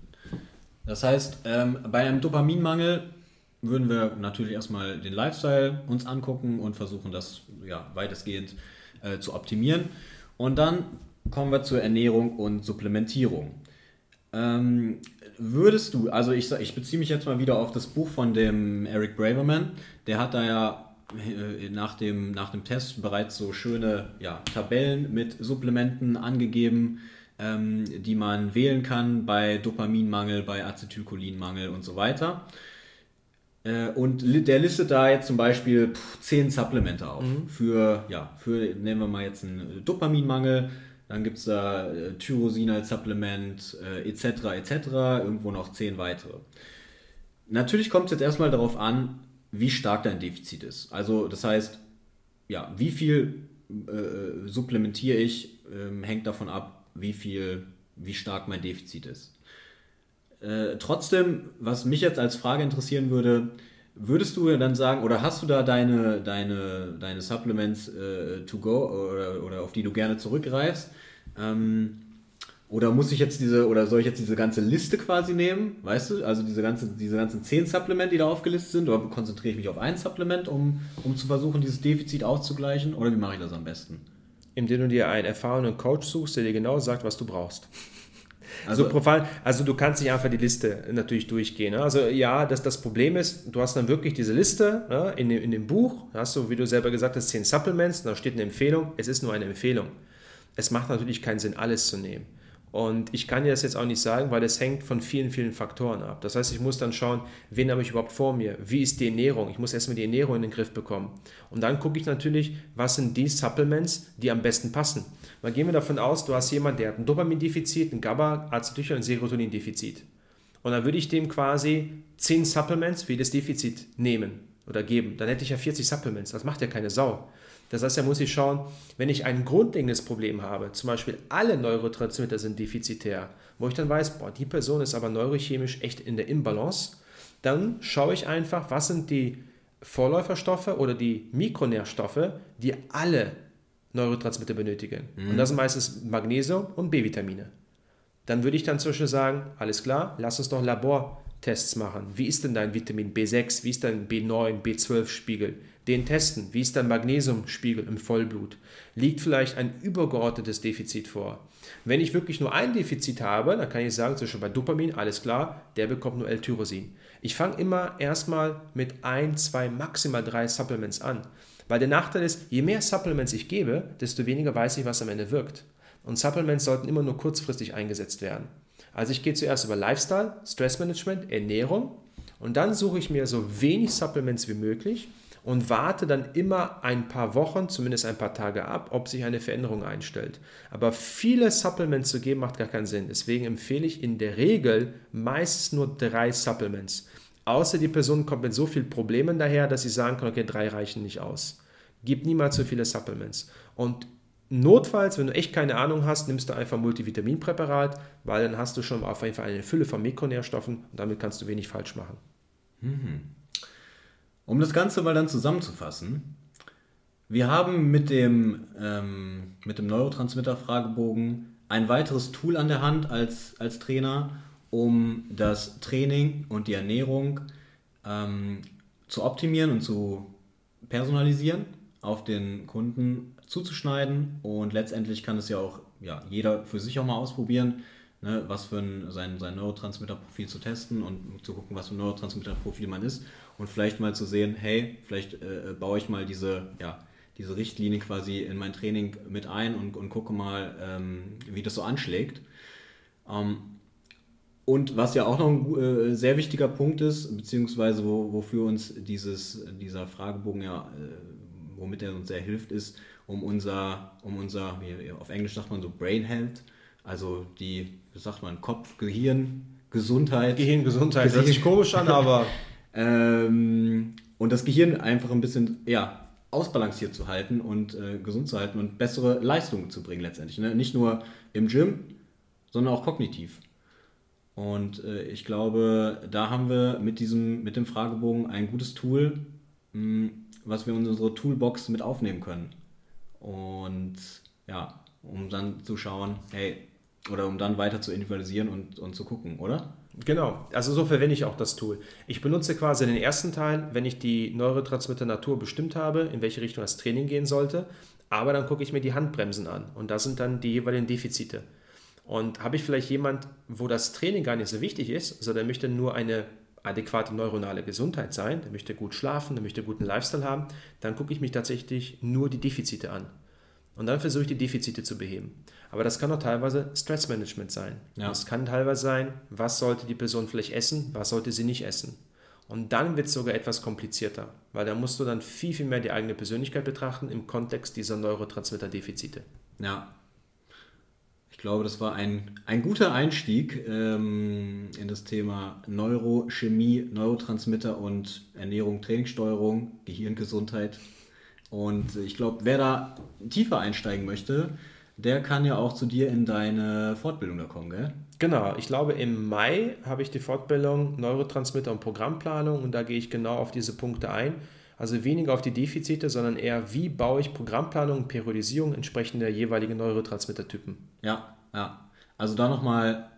Das heißt, ähm, bei einem Dopaminmangel würden wir natürlich erstmal den Lifestyle uns angucken und versuchen, das ja, weitestgehend äh, zu optimieren. Und dann kommen wir zur Ernährung und Supplementierung. Ähm, würdest du, also ich, ich beziehe mich jetzt mal wieder auf das Buch von dem Eric Braverman, der hat da ja nach dem, nach dem Test bereits so schöne ja, Tabellen mit Supplementen angegeben, ähm, die man wählen kann bei Dopaminmangel, bei Acetylcholinmangel und so weiter. Äh, und der listet da jetzt zum Beispiel pff, 10 Supplemente auf. Mhm. Für, ja, für, nehmen wir mal jetzt einen Dopaminmangel, dann gibt es da äh, Tyrosin als Supplement, äh, etc. etc. Irgendwo noch 10 weitere. Natürlich kommt es jetzt erstmal darauf an, wie stark dein Defizit ist. Also das heißt, ja, wie viel äh, supplementiere ich, äh, hängt davon ab, wie viel, wie stark mein Defizit ist. Äh, trotzdem, was mich jetzt als Frage interessieren würde, würdest du dann sagen, oder hast du da deine, deine, deine Supplements äh, to go oder, oder auf die du gerne zurückgreifst? Ähm, Oder muss ich jetzt diese, oder soll ich jetzt diese ganze Liste quasi nehmen? Weißt du? Also diese, ganze, diese ganzen zehn Supplemente, die da aufgelistet sind, oder konzentriere ich mich auf ein Supplement, um, um zu versuchen, dieses Defizit auszugleichen? Oder wie mache ich das am besten? Indem du dir einen erfahrenen Coach suchst, der dir genau sagt, was du brauchst. Also, so profil, also du kannst nicht einfach die Liste natürlich durchgehen. Ne? Also ja, das, das Problem ist, du hast dann wirklich diese Liste ne? in, dem, in dem Buch, hast du, wie du selber gesagt hast, zehn Supplements, da steht eine Empfehlung, es ist nur eine Empfehlung. Es macht natürlich keinen Sinn, alles zu nehmen. Und ich kann dir das jetzt auch nicht sagen, weil das hängt von vielen, vielen Faktoren ab. Das heißt, ich muss dann schauen, wen habe ich überhaupt vor mir? Wie ist die Ernährung? Ich muss erstmal die Ernährung in den Griff bekommen. Und dann gucke ich natürlich, was sind die Supplements, die am besten passen. Mal gehen wir davon aus, du hast jemanden, der hat ein Dopamindefizit, ein GABA, Acetylcholine, ein Serotonindefizit. Und dann würde ich dem quasi 10 Supplements für das Defizit nehmen oder geben. Dann hätte ich ja 40 Supplements. Das macht ja keine Sau. Das heißt, da muss ich schauen, wenn ich ein grundlegendes Problem habe, zum Beispiel alle Neurotransmitter sind defizitär, wo ich dann weiß, boah, die Person ist aber neurochemisch echt in der Imbalance, dann schaue ich einfach, was sind die Vorläuferstoffe oder die Mikronährstoffe, die alle Neurotransmitter benötigen. Mhm. Und das sind meistens Magnesium und B-Vitamine. Dann würde ich dann Beispiel sagen, alles klar, lass uns doch Labortests machen. Wie ist denn dein Vitamin B6? Wie ist dein B9, B12-Spiegel? Den testen. Wie ist dein Magnesiumspiegel im Vollblut? Liegt vielleicht ein übergeordnetes Defizit vor? Wenn ich wirklich nur ein Defizit habe, dann kann ich sagen, zum Beispiel bei Dopamin, alles klar, der bekommt nur L-Tyrosin. Ich fange immer erstmal mit ein, zwei, maximal drei Supplements an. Weil der Nachteil ist, je mehr Supplements ich gebe, desto weniger weiß ich, was am Ende wirkt. Und Supplements sollten immer nur kurzfristig eingesetzt werden. Also ich gehe zuerst über Lifestyle, Stressmanagement, Ernährung und dann suche ich mir so wenig Supplements wie möglich und warte dann immer ein paar Wochen, zumindest ein paar Tage ab, ob sich eine Veränderung einstellt. Aber viele Supplements zu geben macht gar keinen Sinn. Deswegen empfehle ich in der Regel meistens nur drei Supplements. Außer die Person kommt mit so vielen Problemen daher, dass sie sagen kann, okay, drei reichen nicht aus. Gib niemals so viele Supplements. Und notfalls, wenn du echt keine Ahnung hast, nimmst du einfach Multivitaminpräparat, weil dann hast du schon auf jeden Fall eine Fülle von Mikronährstoffen und damit kannst du wenig falsch machen. Mhm. Um das Ganze mal dann zusammenzufassen, wir haben mit dem, ähm, mit dem Neurotransmitter-Fragebogen ein weiteres Tool an der Hand als, als Trainer, um das Training und die Ernährung ähm, zu optimieren und zu personalisieren, auf den Kunden zuzuschneiden. Und letztendlich kann es ja auch ja, jeder für sich auch mal ausprobieren, ne, was für ein, sein, sein Neurotransmitterprofil zu testen und zu gucken, was für ein Neurotransmitterprofil man ist und vielleicht mal zu sehen, hey, vielleicht äh, baue ich mal diese, ja, diese Richtlinie quasi in mein Training mit ein und, und gucke mal, ähm, wie das so anschlägt. Ähm, und was ja auch noch ein äh, sehr wichtiger Punkt ist, beziehungsweise wo, wofür uns dieses, dieser Fragebogen ja, äh, womit er uns sehr hilft, ist, um unser, um unser, wie, auf Englisch sagt man so Brain Health, also die, wie sagt man, Kopf, Gehirn, Gesundheit. Gehirngesundheit, Gehirn. hört sich komisch an, aber. ähm, und das Gehirn einfach ein bisschen, ja, ausbalanciert zu halten und äh, gesund zu halten und bessere Leistungen zu bringen letztendlich. Ne? Nicht nur im Gym, sondern auch kognitiv. Und äh, ich glaube, da haben wir mit diesem, mit dem Fragebogen ein gutes Tool, mh, hm, was wir in unsere Toolbox mit aufnehmen können. Und ja, um dann zu schauen, hey, oder um dann weiter zu individualisieren und, und zu gucken, oder? Genau, also so verwende ich auch das Tool. Ich benutze quasi den ersten Teil, wenn ich die Neurotransmitter Natur bestimmt habe, in welche Richtung das Training gehen sollte, aber dann gucke ich mir die Handbremsen an und das sind dann die jeweiligen Defizite. Und habe ich vielleicht jemand, wo das Training gar nicht so wichtig ist, der möchte nur eine adäquate neuronale Gesundheit sein, der möchte gut schlafen, der möchte guten Lifestyle haben, dann gucke ich mich tatsächlich nur die Defizite an. Und dann versuche ich die Defizite zu beheben. Aber das kann auch teilweise Stressmanagement sein. Ja. Es kann teilweise sein, was sollte die Person vielleicht essen, was sollte sie nicht essen. Und dann wird es sogar etwas komplizierter, weil da musst du dann viel, viel mehr die eigene Persönlichkeit betrachten im Kontext dieser Neurotransmitter-Defizite. Ja, ich glaube, das war ein, ein guter Einstieg ähm, in das Thema Neurochemie, Neurotransmitter und Ernährung, Trainingssteuerung, Gehirngesundheit. Und ich glaube, wer da tiefer einsteigen möchte, der kann ja auch zu dir in deine Fortbildung da kommen, gell? Genau, ich glaube, im Mai habe ich die Fortbildung Neurotransmitter und Programmplanung und da gehe ich genau auf diese Punkte ein. Also weniger auf die Defizite, sondern eher, wie baue ich Programmplanung und Periodisierung entsprechend der jeweiligen Neurotransmittertypen. Ja, ja. also da nochmal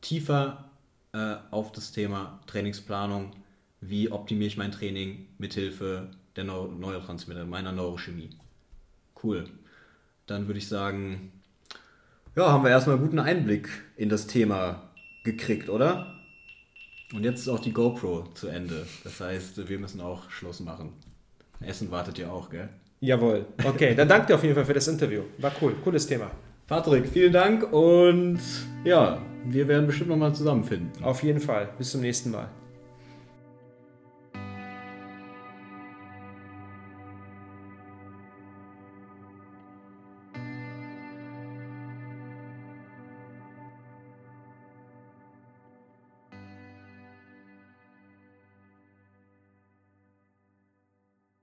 tiefer äh, auf das Thema Trainingsplanung. Wie optimiere ich mein Training mithilfe der Neu Neurotransmitter, meiner Neurochemie? Cool. Dann würde ich sagen, ja, haben wir erstmal einen guten Einblick in das Thema gekriegt, oder? Und jetzt ist auch die GoPro zu Ende. Das heißt, wir müssen auch Schluss machen. Essen wartet ja auch, gell? Jawohl. Okay, dann danke dir auf jeden Fall für das Interview. War cool. Cooles Thema. Patrick, vielen Dank und ja, wir werden bestimmt nochmal zusammenfinden. Auf jeden Fall. Bis zum nächsten Mal.